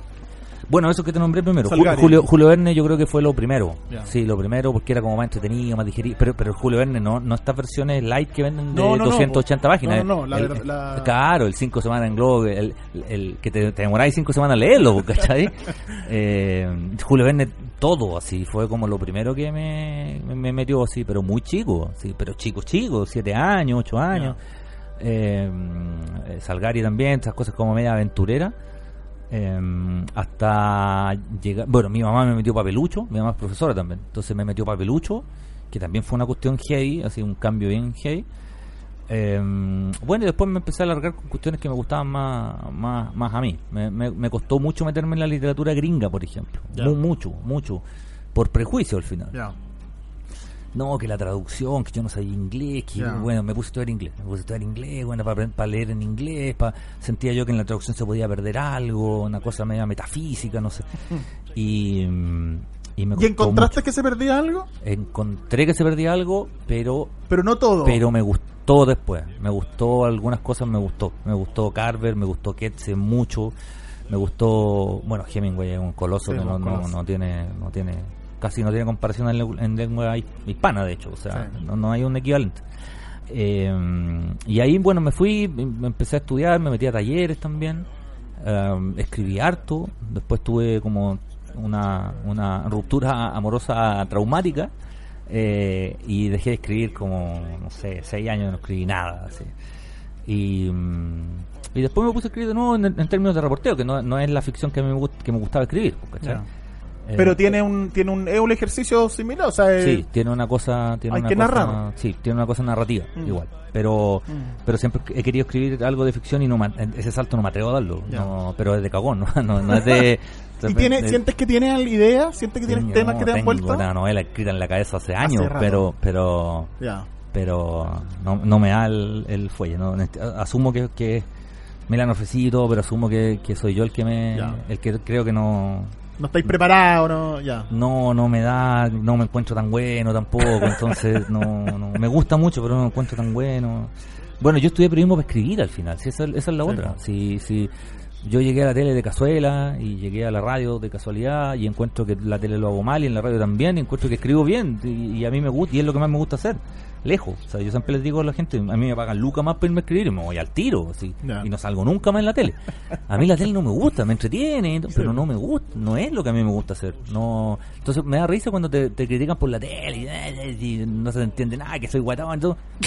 [SPEAKER 2] Bueno, eso que te nombré primero.
[SPEAKER 1] Salgari.
[SPEAKER 2] Julio, Julio Verne yo creo que fue lo primero. Sí, lo primero porque era como más entretenido, más digerido. Pero, pero el Julio Verne no, no estas versiones light que venden de
[SPEAKER 1] No, no, no,
[SPEAKER 2] 280 páginas.
[SPEAKER 1] no, no, la
[SPEAKER 2] El-
[SPEAKER 1] la-
[SPEAKER 2] Claro, el 5 semanas en Globo, el, que te, te demoráis 5 semanas a leerlo, ¿cachai? eh, Julio Verne, todo así, fue como lo primero que me, me, me metió así, pero muy chico, sí, pero chico, chico, 7 años, 8 años. Eh, Salgari también, esas cosas como media aventurera. Eh, hasta llegar. Bueno, mi mamá me metió papelucho, mi mamá es profesora también, entonces me metió papelucho, que también fue una cuestión heavy, así un cambio bien heavy. Eh, bueno, y después me empecé a alargar con cuestiones que me gustaban más, más, más a mí. Me, me, me costó mucho meterme en la literatura gringa, por ejemplo. Mucho, mucho. Por prejuicio al final. No, que la traducción, que yo no sabía inglés, que bueno, me puse a estudiar inglés, me puse a estudiar inglés, bueno, para, para leer en inglés, para, sentía yo que en la traducción se podía perder algo, una cosa media metafísica, no sé. Y, mm, y me
[SPEAKER 1] ¿Y encontraste
[SPEAKER 2] mucho.
[SPEAKER 1] que se perdía algo?
[SPEAKER 2] Encontré que se perdía algo, pero
[SPEAKER 1] Pero no todo.
[SPEAKER 2] pero me gustó después. Me gustó algunas cosas, me gustó. Me gustó Carver, me gustó Ketze mucho. Me gustó, bueno, Hemingway es un coloso
[SPEAKER 1] Sí,
[SPEAKER 2] que no, no, no tiene, no tiene, casi no tiene comparación en, lengua- en lengua his- hispana, de hecho, o sea,
[SPEAKER 1] Sí.
[SPEAKER 2] no, no hay un equivalente. Eh, y ahí, bueno, me fui, me empecé a estudiar, me metí a talleres también, eh, escribí harto, después tuve como una, una ruptura amorosa traumática eh, y dejé de escribir como, no sé, seis años no escribí nada. Así. Y, mm, y después me puse a escribir de nuevo en, en términos de reporteo, que no, no es la ficción que me, que me gustaba escribir. ¿cachai? Eh,
[SPEAKER 1] Pero tiene un, tiene un, es un ejercicio similar, o sea,
[SPEAKER 2] Sí, tiene una cosa. Tiene
[SPEAKER 1] hay
[SPEAKER 2] una
[SPEAKER 1] que
[SPEAKER 2] cosa-
[SPEAKER 1] narrar.
[SPEAKER 2] Sí, tiene una cosa narrativa,
[SPEAKER 1] Mm.
[SPEAKER 2] igual. Pero
[SPEAKER 1] Mm.
[SPEAKER 2] pero siempre he querido escribir algo de ficción y no ese salto no me atrevo a darlo. No, pero es de cagón, ¿no? No, no es de.
[SPEAKER 1] ¿Y tiene,
[SPEAKER 2] de-
[SPEAKER 1] sientes que tienes idea? ¿Sientes que tienes temas que te dan
[SPEAKER 2] tengo
[SPEAKER 1] vuelta?
[SPEAKER 2] una novela escrita en la cabeza hace años, pero pero pero no, no me da el, el fuelle. ¿no? Nest- Asumo que, que me la han ofrecido, y todo, pero asumo que, que soy yo el que me el que creo que no
[SPEAKER 1] No estáis preparados, ¿no? Ya.
[SPEAKER 2] no no me da, no me encuentro tan bueno tampoco, entonces no, no me gusta mucho, pero no me encuentro tan bueno. Bueno, yo estudié periodismo para escribir al final, si esa, esa es la
[SPEAKER 1] Sí,
[SPEAKER 2] otra. Si, si yo llegué a la tele de cazuela y llegué a la radio de casualidad y encuentro que la tele lo hago mal y en la radio también, y encuentro que escribo bien y, y a mí me gusta y es lo que más me gusta hacer. Lejos, o sea, yo siempre les digo a la gente, a mí me pagan lucas más para irme a escribir y me voy al tiro, así, y no salgo nunca más en la tele. A mí la tele no me gusta, me entretiene, pero no me gusta, no es lo que a mí me gusta hacer. No, entonces me da risa cuando te, te critican por la tele y, y no se entiende nada, que soy guatón. Y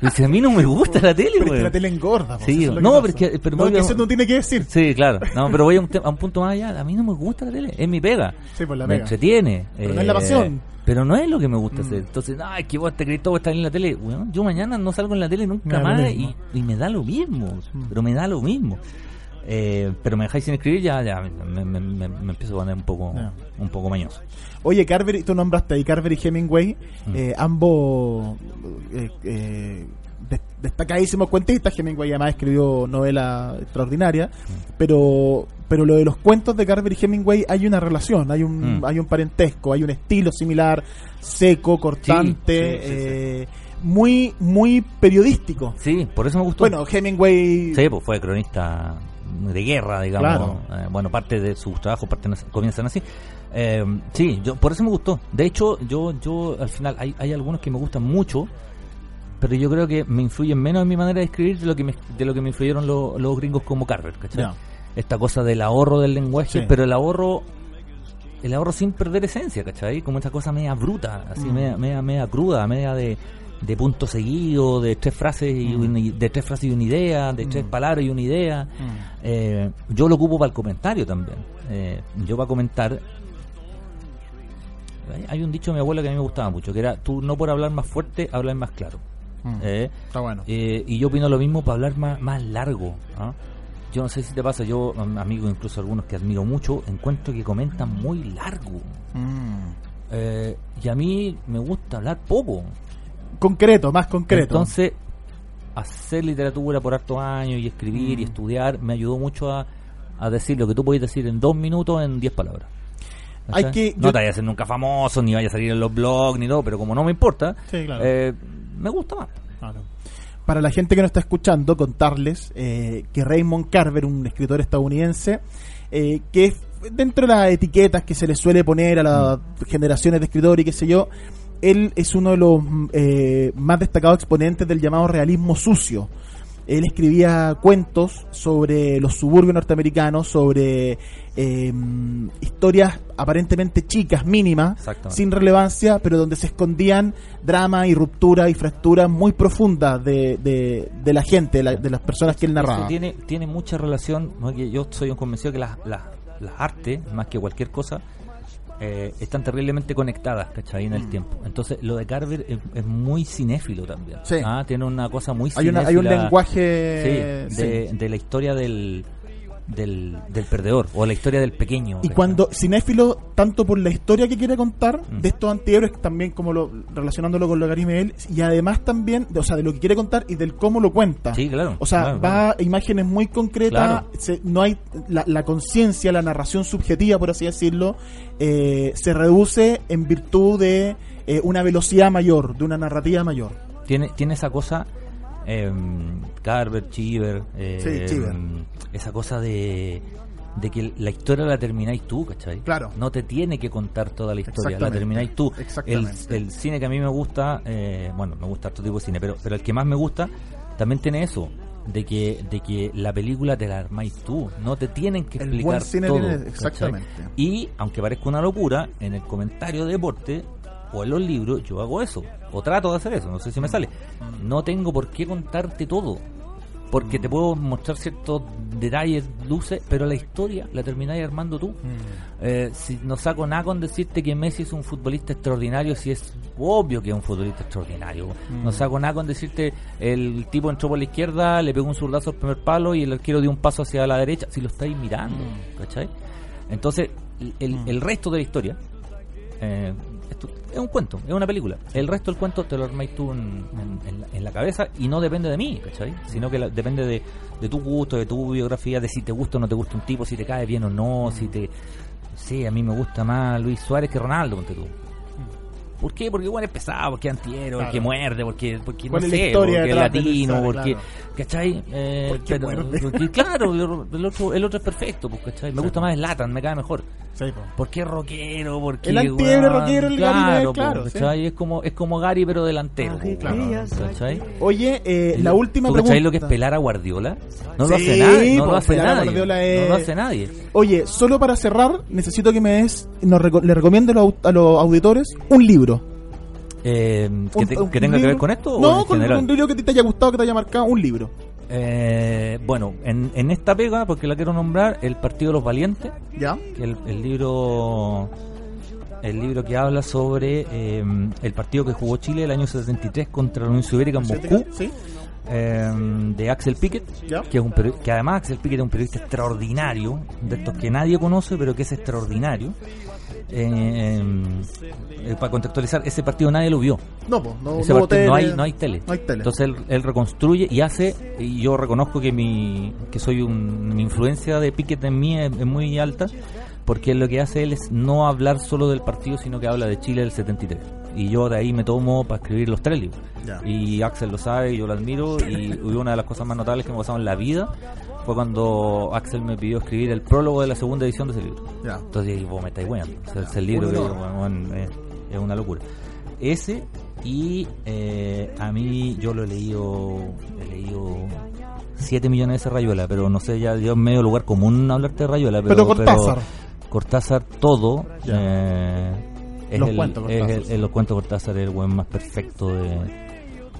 [SPEAKER 2] dice, a mí no me gusta la tele,
[SPEAKER 1] Pero es que
[SPEAKER 2] güey.
[SPEAKER 1] la tele engorda. po,
[SPEAKER 2] Sí,
[SPEAKER 1] eso es
[SPEAKER 2] no, pero es que- pero
[SPEAKER 1] no,
[SPEAKER 2] voy
[SPEAKER 1] que
[SPEAKER 2] a-
[SPEAKER 1] eso no tiene que decir.
[SPEAKER 2] Sí, claro. No, pero voy a un, a un punto más allá. A mí no me gusta la tele. Es mi pega.
[SPEAKER 1] Sí, pues la
[SPEAKER 2] me
[SPEAKER 1] pega.
[SPEAKER 2] entretiene.
[SPEAKER 1] Pero no es la pasión.
[SPEAKER 2] Pero no es lo que me gusta
[SPEAKER 1] Mm.
[SPEAKER 2] hacer. Entonces, no, es que vos te crees todo estar en la tele. Bueno, yo mañana no salgo en la tele nunca
[SPEAKER 1] Me
[SPEAKER 2] más y, y me da lo mismo.
[SPEAKER 1] Mm.
[SPEAKER 2] Pero me da lo mismo. Eh, pero me dejáis sin escribir, ya, ya me, me- me- me empiezo a poner un poco, un poco mañoso.
[SPEAKER 1] Oye, Carver, y tú nombraste ahí Carver y Hemingway,
[SPEAKER 2] Mm.
[SPEAKER 1] eh, ambos eh, eh, des- destacadísimos cuentistas. Hemingway además escribió novela extraordinaria,
[SPEAKER 2] Mm.
[SPEAKER 1] pero pero lo de los cuentos de Carver y Hemingway hay una relación, hay un
[SPEAKER 2] Mm.
[SPEAKER 1] hay un parentesco, hay un estilo similar, seco, cortante,
[SPEAKER 2] Sí, sí, sí, sí.
[SPEAKER 1] eh, muy muy periodístico.
[SPEAKER 2] Sí, por eso me gustó.
[SPEAKER 1] Bueno, Hemingway
[SPEAKER 2] Sí, pues fue cronista de guerra, digamos.
[SPEAKER 1] Claro.
[SPEAKER 2] Eh, bueno, parte de sus trabajos comienzan así. Eh, sí, yo por eso me gustó. De hecho, yo yo al final hay, hay algunos que me gustan mucho, pero yo creo que me influyen menos en mi manera de escribir de lo que me, de lo que me influyeron lo- los gringos como Carver, ¿cachai? Esta cosa del ahorro del lenguaje,
[SPEAKER 1] Sí.
[SPEAKER 2] pero el ahorro el ahorro sin perder esencia, ¿cachai? Como esta cosa media bruta, así
[SPEAKER 1] Mm.
[SPEAKER 2] media, media, media cruda, media de, de punto seguido, de tres frases y
[SPEAKER 1] Mm.
[SPEAKER 2] de tres frases y una idea, de tres
[SPEAKER 1] Mm.
[SPEAKER 2] palabras y una idea. Eh, yo lo ocupo para el comentario también. Eh, yo para comentar. hay- un dicho de mi abuela que a mí me gustaba mucho, que era, tú no por hablar más fuerte, hablas más claro.
[SPEAKER 1] Mm.
[SPEAKER 2] Eh,
[SPEAKER 1] Está bueno.
[SPEAKER 2] eh, y yo opino lo mismo para hablar más, más largo. ¿ah? Yo no sé si te pasa, yo, am- amigos, incluso algunos que admiro mucho, encuentro que comentan muy largo.
[SPEAKER 1] Mm.
[SPEAKER 2] Eh, y a mí me gusta hablar poco.
[SPEAKER 1] Concreto, más concreto.
[SPEAKER 2] Entonces, hacer literatura por hartos años y escribir y
[SPEAKER 1] Mm.
[SPEAKER 2] estudiar me ayudó mucho a, a decir lo que tú podés decir en dos minutos en diez palabras.
[SPEAKER 1] Hay que-
[SPEAKER 2] no
[SPEAKER 1] yo-
[SPEAKER 2] te vayas a hacer nunca famoso, ni vayas a salir en los blogs, ni todo, pero como no me importa,
[SPEAKER 1] Sí, claro.
[SPEAKER 2] eh, me gusta más.
[SPEAKER 1] Claro. Para la gente que no está escuchando, contarles eh, que Raymond Carver, un escritor estadounidense, eh, que es dentro de las etiquetas que se le suele poner a las generaciones de escritores y qué sé yo, él es uno de los mm, eh, más destacados exponentes del llamado realismo sucio. Él escribía cuentos sobre los suburbios norteamericanos, sobre eh, historias aparentemente chicas, mínimas, sin relevancia, pero donde se escondían drama y ruptura y fracturas muy profundas de, de, de la gente, de, la- de las personas que él narraba.
[SPEAKER 2] Eso tiene, tiene mucha relación, yo soy un convencido que las, las, las artes, más que cualquier cosa, eh, están terriblemente conectadas, ¿cachai? En el
[SPEAKER 1] Mm.
[SPEAKER 2] tiempo. Entonces, lo de Carver es, es muy cinéfilo también.
[SPEAKER 1] Sí.
[SPEAKER 2] Ah, Tiene una cosa muy
[SPEAKER 1] Hay, una, hay un
[SPEAKER 2] cinéfila,
[SPEAKER 1] lenguaje...
[SPEAKER 2] sí, de la historia del, del, del perdedor o la historia del pequeño.
[SPEAKER 1] Y cuando cinéfilo, tanto por la historia que quiere contar
[SPEAKER 2] Mm.
[SPEAKER 1] de estos antihéroes, también como lo relacionándolo con lo que anime él, y además también, de- o sea, de lo que quiere contar y del cómo lo cuenta.
[SPEAKER 2] Sí, claro.
[SPEAKER 1] O sea,
[SPEAKER 2] claro,
[SPEAKER 1] va
[SPEAKER 2] claro.
[SPEAKER 1] a imágenes muy concretas,
[SPEAKER 2] Claro.
[SPEAKER 1] se- no hay la, la conciencia, la narración subjetiva, por así decirlo, eh, se reduce en virtud de eh, una velocidad mayor, de una narrativa mayor.
[SPEAKER 2] Tiene, tiene esa cosa, eh, Carver, Chiver, eh,
[SPEAKER 1] Sí, Cheever.
[SPEAKER 2] esa cosa de, de que la historia la termináis tú, ¿cachai?
[SPEAKER 1] Claro.
[SPEAKER 2] No te tiene que contar toda la historia, la termináis tú. El, el cine que a mí me gusta, eh, bueno, me gusta otro tipo de cine, pero, pero el que más me gusta también tiene eso. De que, de que la película te la armáis tú, no te tienen que
[SPEAKER 1] El
[SPEAKER 2] explicar
[SPEAKER 1] buen cine
[SPEAKER 2] todo.
[SPEAKER 1] tiene-
[SPEAKER 2] ¿cachai?
[SPEAKER 1] exactamente.
[SPEAKER 2] Y aunque parezca una locura, en el comentario de deporte o en los libros yo hago eso, o trato de hacer eso, no sé si me sale. No tengo por qué contarte todo. porque te puedo mostrar ciertos detalles, luces, pero la historia la termináis armando tú. Eh, si no saco nada con decirte que Messi es un futbolista extraordinario, si es obvio que es un futbolista extraordinario. No saco nada con decirte el tipo entró por la izquierda, le pegó un zurdazo al primer palo y el arquero dio un paso hacia la derecha, si lo estáis mirando, ¿cachai? Entonces, el, el resto de la historia eh, es un cuento, es una película. El resto del cuento te lo armáis tú en, en- en la- en la cabeza y no depende de mí, ¿cachai? Sino que la- depende de, de tu gusto, de tu biografía, de si te gusta o no te gusta un tipo, si te cae bien o no, si te... Sí, a mí me gusta más Luis Suárez que Ronaldo, ponte tú. ¿Por qué? Porque igual es pesado, porque es antiero, porque muerde, porque, porque no
[SPEAKER 1] ¿Cuál es la
[SPEAKER 2] sé, porque es latino, porque,
[SPEAKER 1] Claro.
[SPEAKER 2] ¿cachai? Eh,
[SPEAKER 1] Porque
[SPEAKER 2] pero- porque, claro, el otro, el otro es perfecto, pues, ¿cachai? Me gusta más el Latan, me cae mejor.
[SPEAKER 1] Sí, po.
[SPEAKER 2] ¿Por qué rockero? Porque,
[SPEAKER 1] El antiebre
[SPEAKER 2] weón,
[SPEAKER 1] rockero, el Gary
[SPEAKER 2] claro, po,
[SPEAKER 1] claro, sí.
[SPEAKER 2] Es como, es como Gary, pero delantero.
[SPEAKER 1] Ah, claro. Oye, eh, la última
[SPEAKER 2] ¿Tú
[SPEAKER 1] pregunta.
[SPEAKER 2] cachai lo que es pelar a Guardiola? No lo hace nadie, no
[SPEAKER 1] po,
[SPEAKER 2] lo hace nadie.
[SPEAKER 1] Es-
[SPEAKER 2] No lo hace nadie.
[SPEAKER 1] Oye, solo para cerrar, necesito que me des, nos reco- le recomiendo a los, au- a los auditores un libro.
[SPEAKER 2] Eh, ¿que,
[SPEAKER 1] Un-
[SPEAKER 2] te-
[SPEAKER 1] un
[SPEAKER 2] que tenga que ver con esto
[SPEAKER 1] No,
[SPEAKER 2] o en
[SPEAKER 1] con,
[SPEAKER 2] general?
[SPEAKER 1] con un libro que te haya gustado, que te haya marcado, un libro.
[SPEAKER 2] Eh, bueno, en, en esta pega, porque la quiero nombrar, El Partido de los Valientes,
[SPEAKER 1] ¿Ya?
[SPEAKER 2] que el, el libro el libro que habla sobre eh, el partido que jugó Chile el año 73 contra la Unión Soviética en Moscú,
[SPEAKER 1] ¿Sí?
[SPEAKER 2] eh, de Axel Pickett, que, es un que además Axel Pickett es un periodista extraordinario, de estos que nadie conoce, pero que es extraordinario. Eh, eh, para contextualizar, ese partido nadie lo vio.
[SPEAKER 1] No, no,
[SPEAKER 2] Ese
[SPEAKER 1] no
[SPEAKER 2] no hay, no hay tele.
[SPEAKER 1] No hay tele.
[SPEAKER 2] Entonces él, él reconstruye y hace, y yo reconozco que mi que soy un, mi influencia de Pickett en mí es, es muy alta, porque lo que hace él es no hablar solo del partido, sino que habla de Chile del 73. Y yo de ahí me tomo para escribir los tres libros. Y Axel lo sabe, y yo lo admiro, y, una de las cosas más notables que me pasaron en la vida fue cuando Axel me pidió escribir el prólogo de la segunda edición de ese libro. Entonces dije, vos me estáis weando. O sea, ese libro que,
[SPEAKER 1] honor.
[SPEAKER 2] bueno, bueno, es, es una locura. Ese y eh, a mí yo lo he leído, he leído 7 millones de veces Rayuela, pero no sé, ya yo es medio lugar común hablarte de Rayuela. Pero,
[SPEAKER 1] Pero Cortázar.
[SPEAKER 2] Cortázar todo. Eh, es
[SPEAKER 1] Los
[SPEAKER 2] el,
[SPEAKER 1] cuentos
[SPEAKER 2] es
[SPEAKER 1] Cortázar.
[SPEAKER 2] el- el- los cuentos Cortázar es el buen más perfecto de,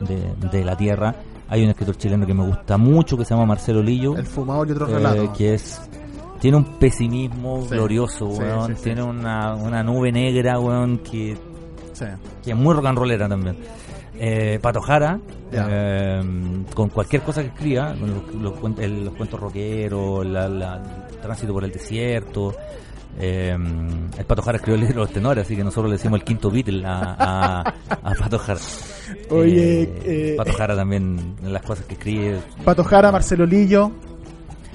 [SPEAKER 2] de, de la tierra. Hay un escritor chileno que me gusta mucho que se llama Marcelo Lillo.
[SPEAKER 1] El fumador y otros
[SPEAKER 2] Eh,
[SPEAKER 1] relatos.
[SPEAKER 2] que es tiene un pesimismo
[SPEAKER 1] Sí,
[SPEAKER 2] glorioso, weón.
[SPEAKER 1] sí, sí.
[SPEAKER 2] Tiene una, una nube negra, weón, que, que es muy rock and rollera también. Eh, Pato Jara, eh, con cualquier cosa que escriba, los cuentos rockeros, la, la- el tránsito por el desierto. Eh, el Pato Jara escribió el libro de los tenores, así que nosotros le decimos el quinto Beatle a, a, a Pato Jara.
[SPEAKER 1] Oye,
[SPEAKER 2] Eh,
[SPEAKER 1] eh,
[SPEAKER 2] Pato Jara también, en las cosas que escribe,
[SPEAKER 1] Pato Jara, Marcelo Lillo.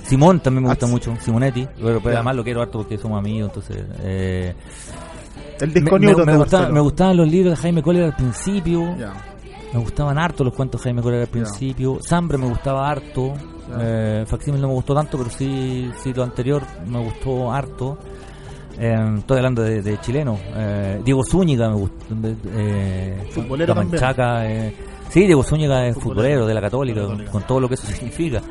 [SPEAKER 2] Simón también me gusta
[SPEAKER 1] Ah,
[SPEAKER 2] mucho, Simonetti, pero, pero además lo quiero harto porque somos amigos, entonces... Eh,
[SPEAKER 1] El
[SPEAKER 2] me,
[SPEAKER 1] disco
[SPEAKER 2] me- me gustaba-
[SPEAKER 1] Marcelo.
[SPEAKER 2] me gustaban los libros de Jaime Coller al principio, me gustaban harto los cuentos de Jaime Coller al principio, Sambre me gustaba harto, Facsímil no me gustó tanto, pero sí, sí lo anterior me gustó harto. Eh, estoy hablando de, de chileno. Eh, Diego Zúñiga me gustó. Eh,
[SPEAKER 1] Futbolero.
[SPEAKER 2] Manchaca, eh, sí, Diego Zúñiga es
[SPEAKER 1] Futbolero.
[SPEAKER 2] futbolero de la Católica, con todo lo que eso significa.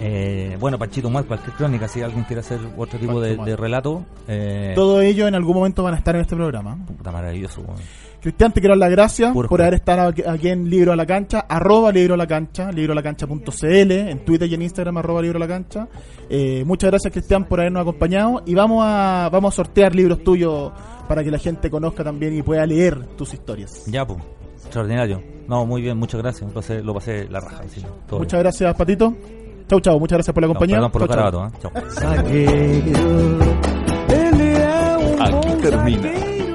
[SPEAKER 2] Eh, bueno, Panchito Muer, cualquier crónica, si alguien quiere hacer otro tipo de, de relato. Eh,
[SPEAKER 1] Todo ello en algún momento van a estar en este programa.
[SPEAKER 2] puta, maravilloso.
[SPEAKER 1] Cristian, te quiero dar las gracias por
[SPEAKER 2] juego.
[SPEAKER 1] haber estado aquí, en Libro a la Cancha, arroba Libro a la Cancha, libroalacancha.cl, en Twitter y en Instagram, arroba Libro a la Cancha. Eh, muchas gracias, Cristian, por habernos acompañado y vamos a, vamos a sortear libros tuyos para que la gente conozca también y pueda leer tus historias.
[SPEAKER 2] Ya, pues, extraordinario. No, muy bien, muchas gracias. Lo pasé, lo pasé la raja. sí, todo
[SPEAKER 1] Muchas gracias, Patito. Chau, chau. Muchas gracias por la
[SPEAKER 2] bien. No,
[SPEAKER 1] compañía.
[SPEAKER 2] perdón por
[SPEAKER 1] Chau, chau.
[SPEAKER 2] carabatos, ¿eh? Chao.
[SPEAKER 4] Aquí termina